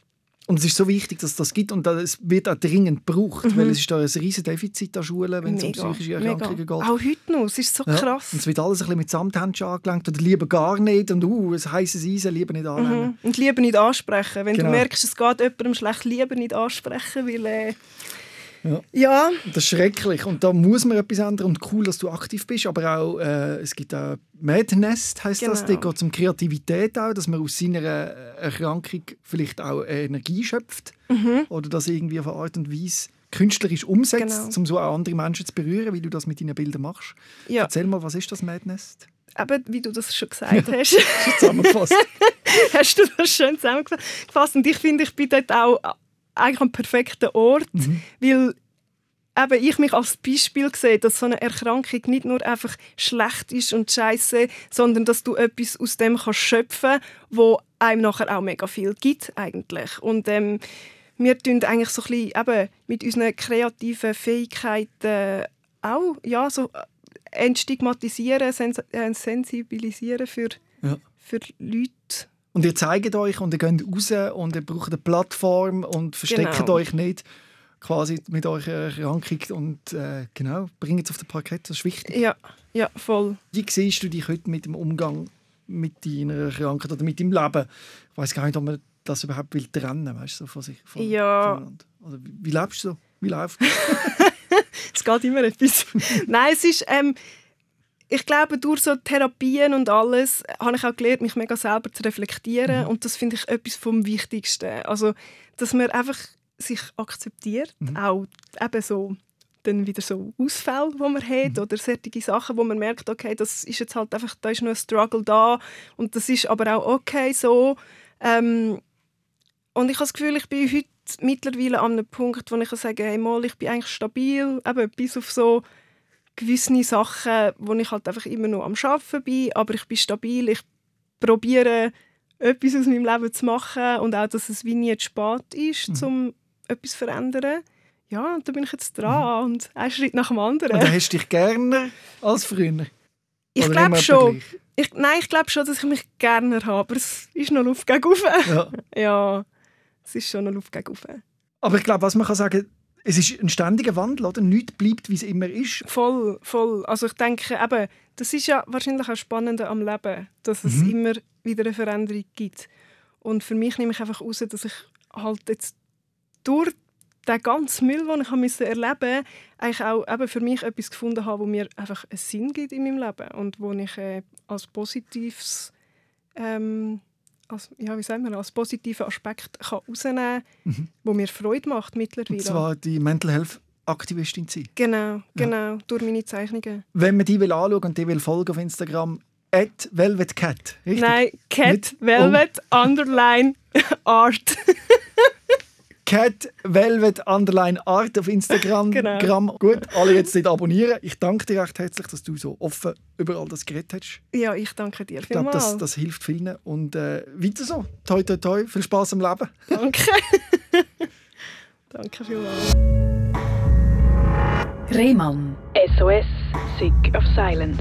und es ist so wichtig, dass das gibt und es wird auch dringend gebraucht, mhm. weil es ist da ein riesiges Defizit an Schulen, wenn es um psychische Erkrankungen mega. geht. Auch heute noch, es ist so ja. krass. Und es wird alles ein bisschen mit Samthändchen angelenkt oder lieber gar nicht und uh, es heisses Eisen lieber nicht annehmen. Mhm. Und lieber nicht ansprechen. Wenn genau. du merkst, es geht jemandem schlecht, lieber nicht ansprechen, weil... Äh, ja. ja. Das ist schrecklich und da muss man etwas ändern und cool, dass du aktiv bist, aber auch, äh, es gibt auch Madness, heisst genau. das, da geht es um Kreativität auch, dass man aus seiner äh, Erkrankung vielleicht auch Energie schöpft mhm. oder das irgendwie auf eine Art und Weise künstlerisch umsetzt, Genau. um so auch andere Menschen zu berühren, wie du das mit deinen Bildern machst. Ja, Erzähl mal, was ist das Madness? eben, wie du das schon <laughs> gesagt hast, <laughs> Zusammengefasst. hast du das schön zusammengefasst. Und ich finde, ich bin dort auch eigentlich am perfekten Ort, Mhm. weil eben ich mich als Beispiel sehe, dass so eine Erkrankung nicht nur einfach schlecht ist und scheiße, sondern dass du etwas aus dem kannst schöpfen, wo einem nachher auch mega viel gibt eigentlich. Und ähm, wir tun eigentlich so ein bisschen eben mit unseren kreativen Fähigkeiten auch ja, so äh, entstigmatisieren, sens äh, sensibilisieren für, Ja. für Leute. Und ihr zeigt euch und ihr geht raus und ihr braucht eine Plattform und versteckt Genau. euch nicht quasi mit eurer Erkrankung und äh, genau, bringt es auf den Parkett, das ist wichtig. Ja, ja, voll. Wie siehst du dich heute mit dem Umgang mit deiner Krankheit oder mit deinem Leben? Ich weiß gar nicht, ob man das überhaupt will trennen, weißt du, so von sich. Von, Ja. voneinander. Oder wie, wie lebst du so? Wie läuft <laughs> Es geht immer etwas. <laughs> Nein, es ist, ähm, ich glaube, durch so Therapien und alles habe ich auch gelernt, mich mega selber zu reflektieren. Und das finde ich etwas vom Wichtigsten. Also, dass man einfach sich akzeptiert, auch eben so dann wieder so Ausfälle, die man hat oder solche Sachen, wo man merkt, okay, das ist jetzt halt einfach, da ist noch ein Struggle da und das ist aber auch okay so. Ähm, und ich habe das Gefühl, ich bin heute mittlerweile an einem Punkt, wo ich kann sagen hey, mal, ich bin eigentlich stabil, eben bis auf so gewisse Sachen, wo ich halt einfach immer noch am Arbeiten bin, aber ich bin stabil, ich probiere etwas aus meinem Leben zu machen und auch, dass es wie nie zu spät ist, um etwas zu verändern. Ja, und da bin ich jetzt dran und ein Schritt nach dem anderen. Und dann hast du dich gerne als früher? Ich glaube schon. Ich, nein, ich glaube schon, dass ich mich gerne habe, aber es ist noch Luft gegen. Ja. <laughs> Ja, es ist schon noch Luft gegen. Aber ich glaube, was man kann sagen, es ist ein ständiger Wandel, oder? Nichts bleibt, wie es immer ist. Voll, voll. Also ich denke, eben, das ist ja wahrscheinlich auch spannend am Leben, dass es immer wieder eine Veränderung gibt. Und für mich nehme ich einfach heraus, dass ich halt jetzt durch den ganzen Müll, den ich musste erleben musste, eigentlich auch eben für mich etwas gefunden habe, wo mir einfach einen Sinn gibt in meinem Leben und wo ich äh, als positives ähm, als, ja, wie sagen wir, als positiven Aspekt kann rausnehmen kann, wo mir Freude macht mittlerweile. Und zwar die Mental Health Aktivistin sein. genau, genau, durch meine Zeichnungen. Wenn man die will anschauen und die will folgen auf Instagram, at velvetcat, richtig? Nein, Cat Mit Velvet Underline <laughs> Art. <laughs> Cat Velvet Underline Art auf Instagram. <laughs> Genau. Gut, alle jetzt nicht abonnieren. Ich danke dir recht herzlich, dass du so offen über all das geredet hast. Ja, ich danke dir Ich glaube, das, das hilft vielen. Und äh, weiter so. Toi, toi, toi. Viel Spaß am Leben. Danke. <laughs> danke vielmals. Rehmann. SOS, Sick of Silence.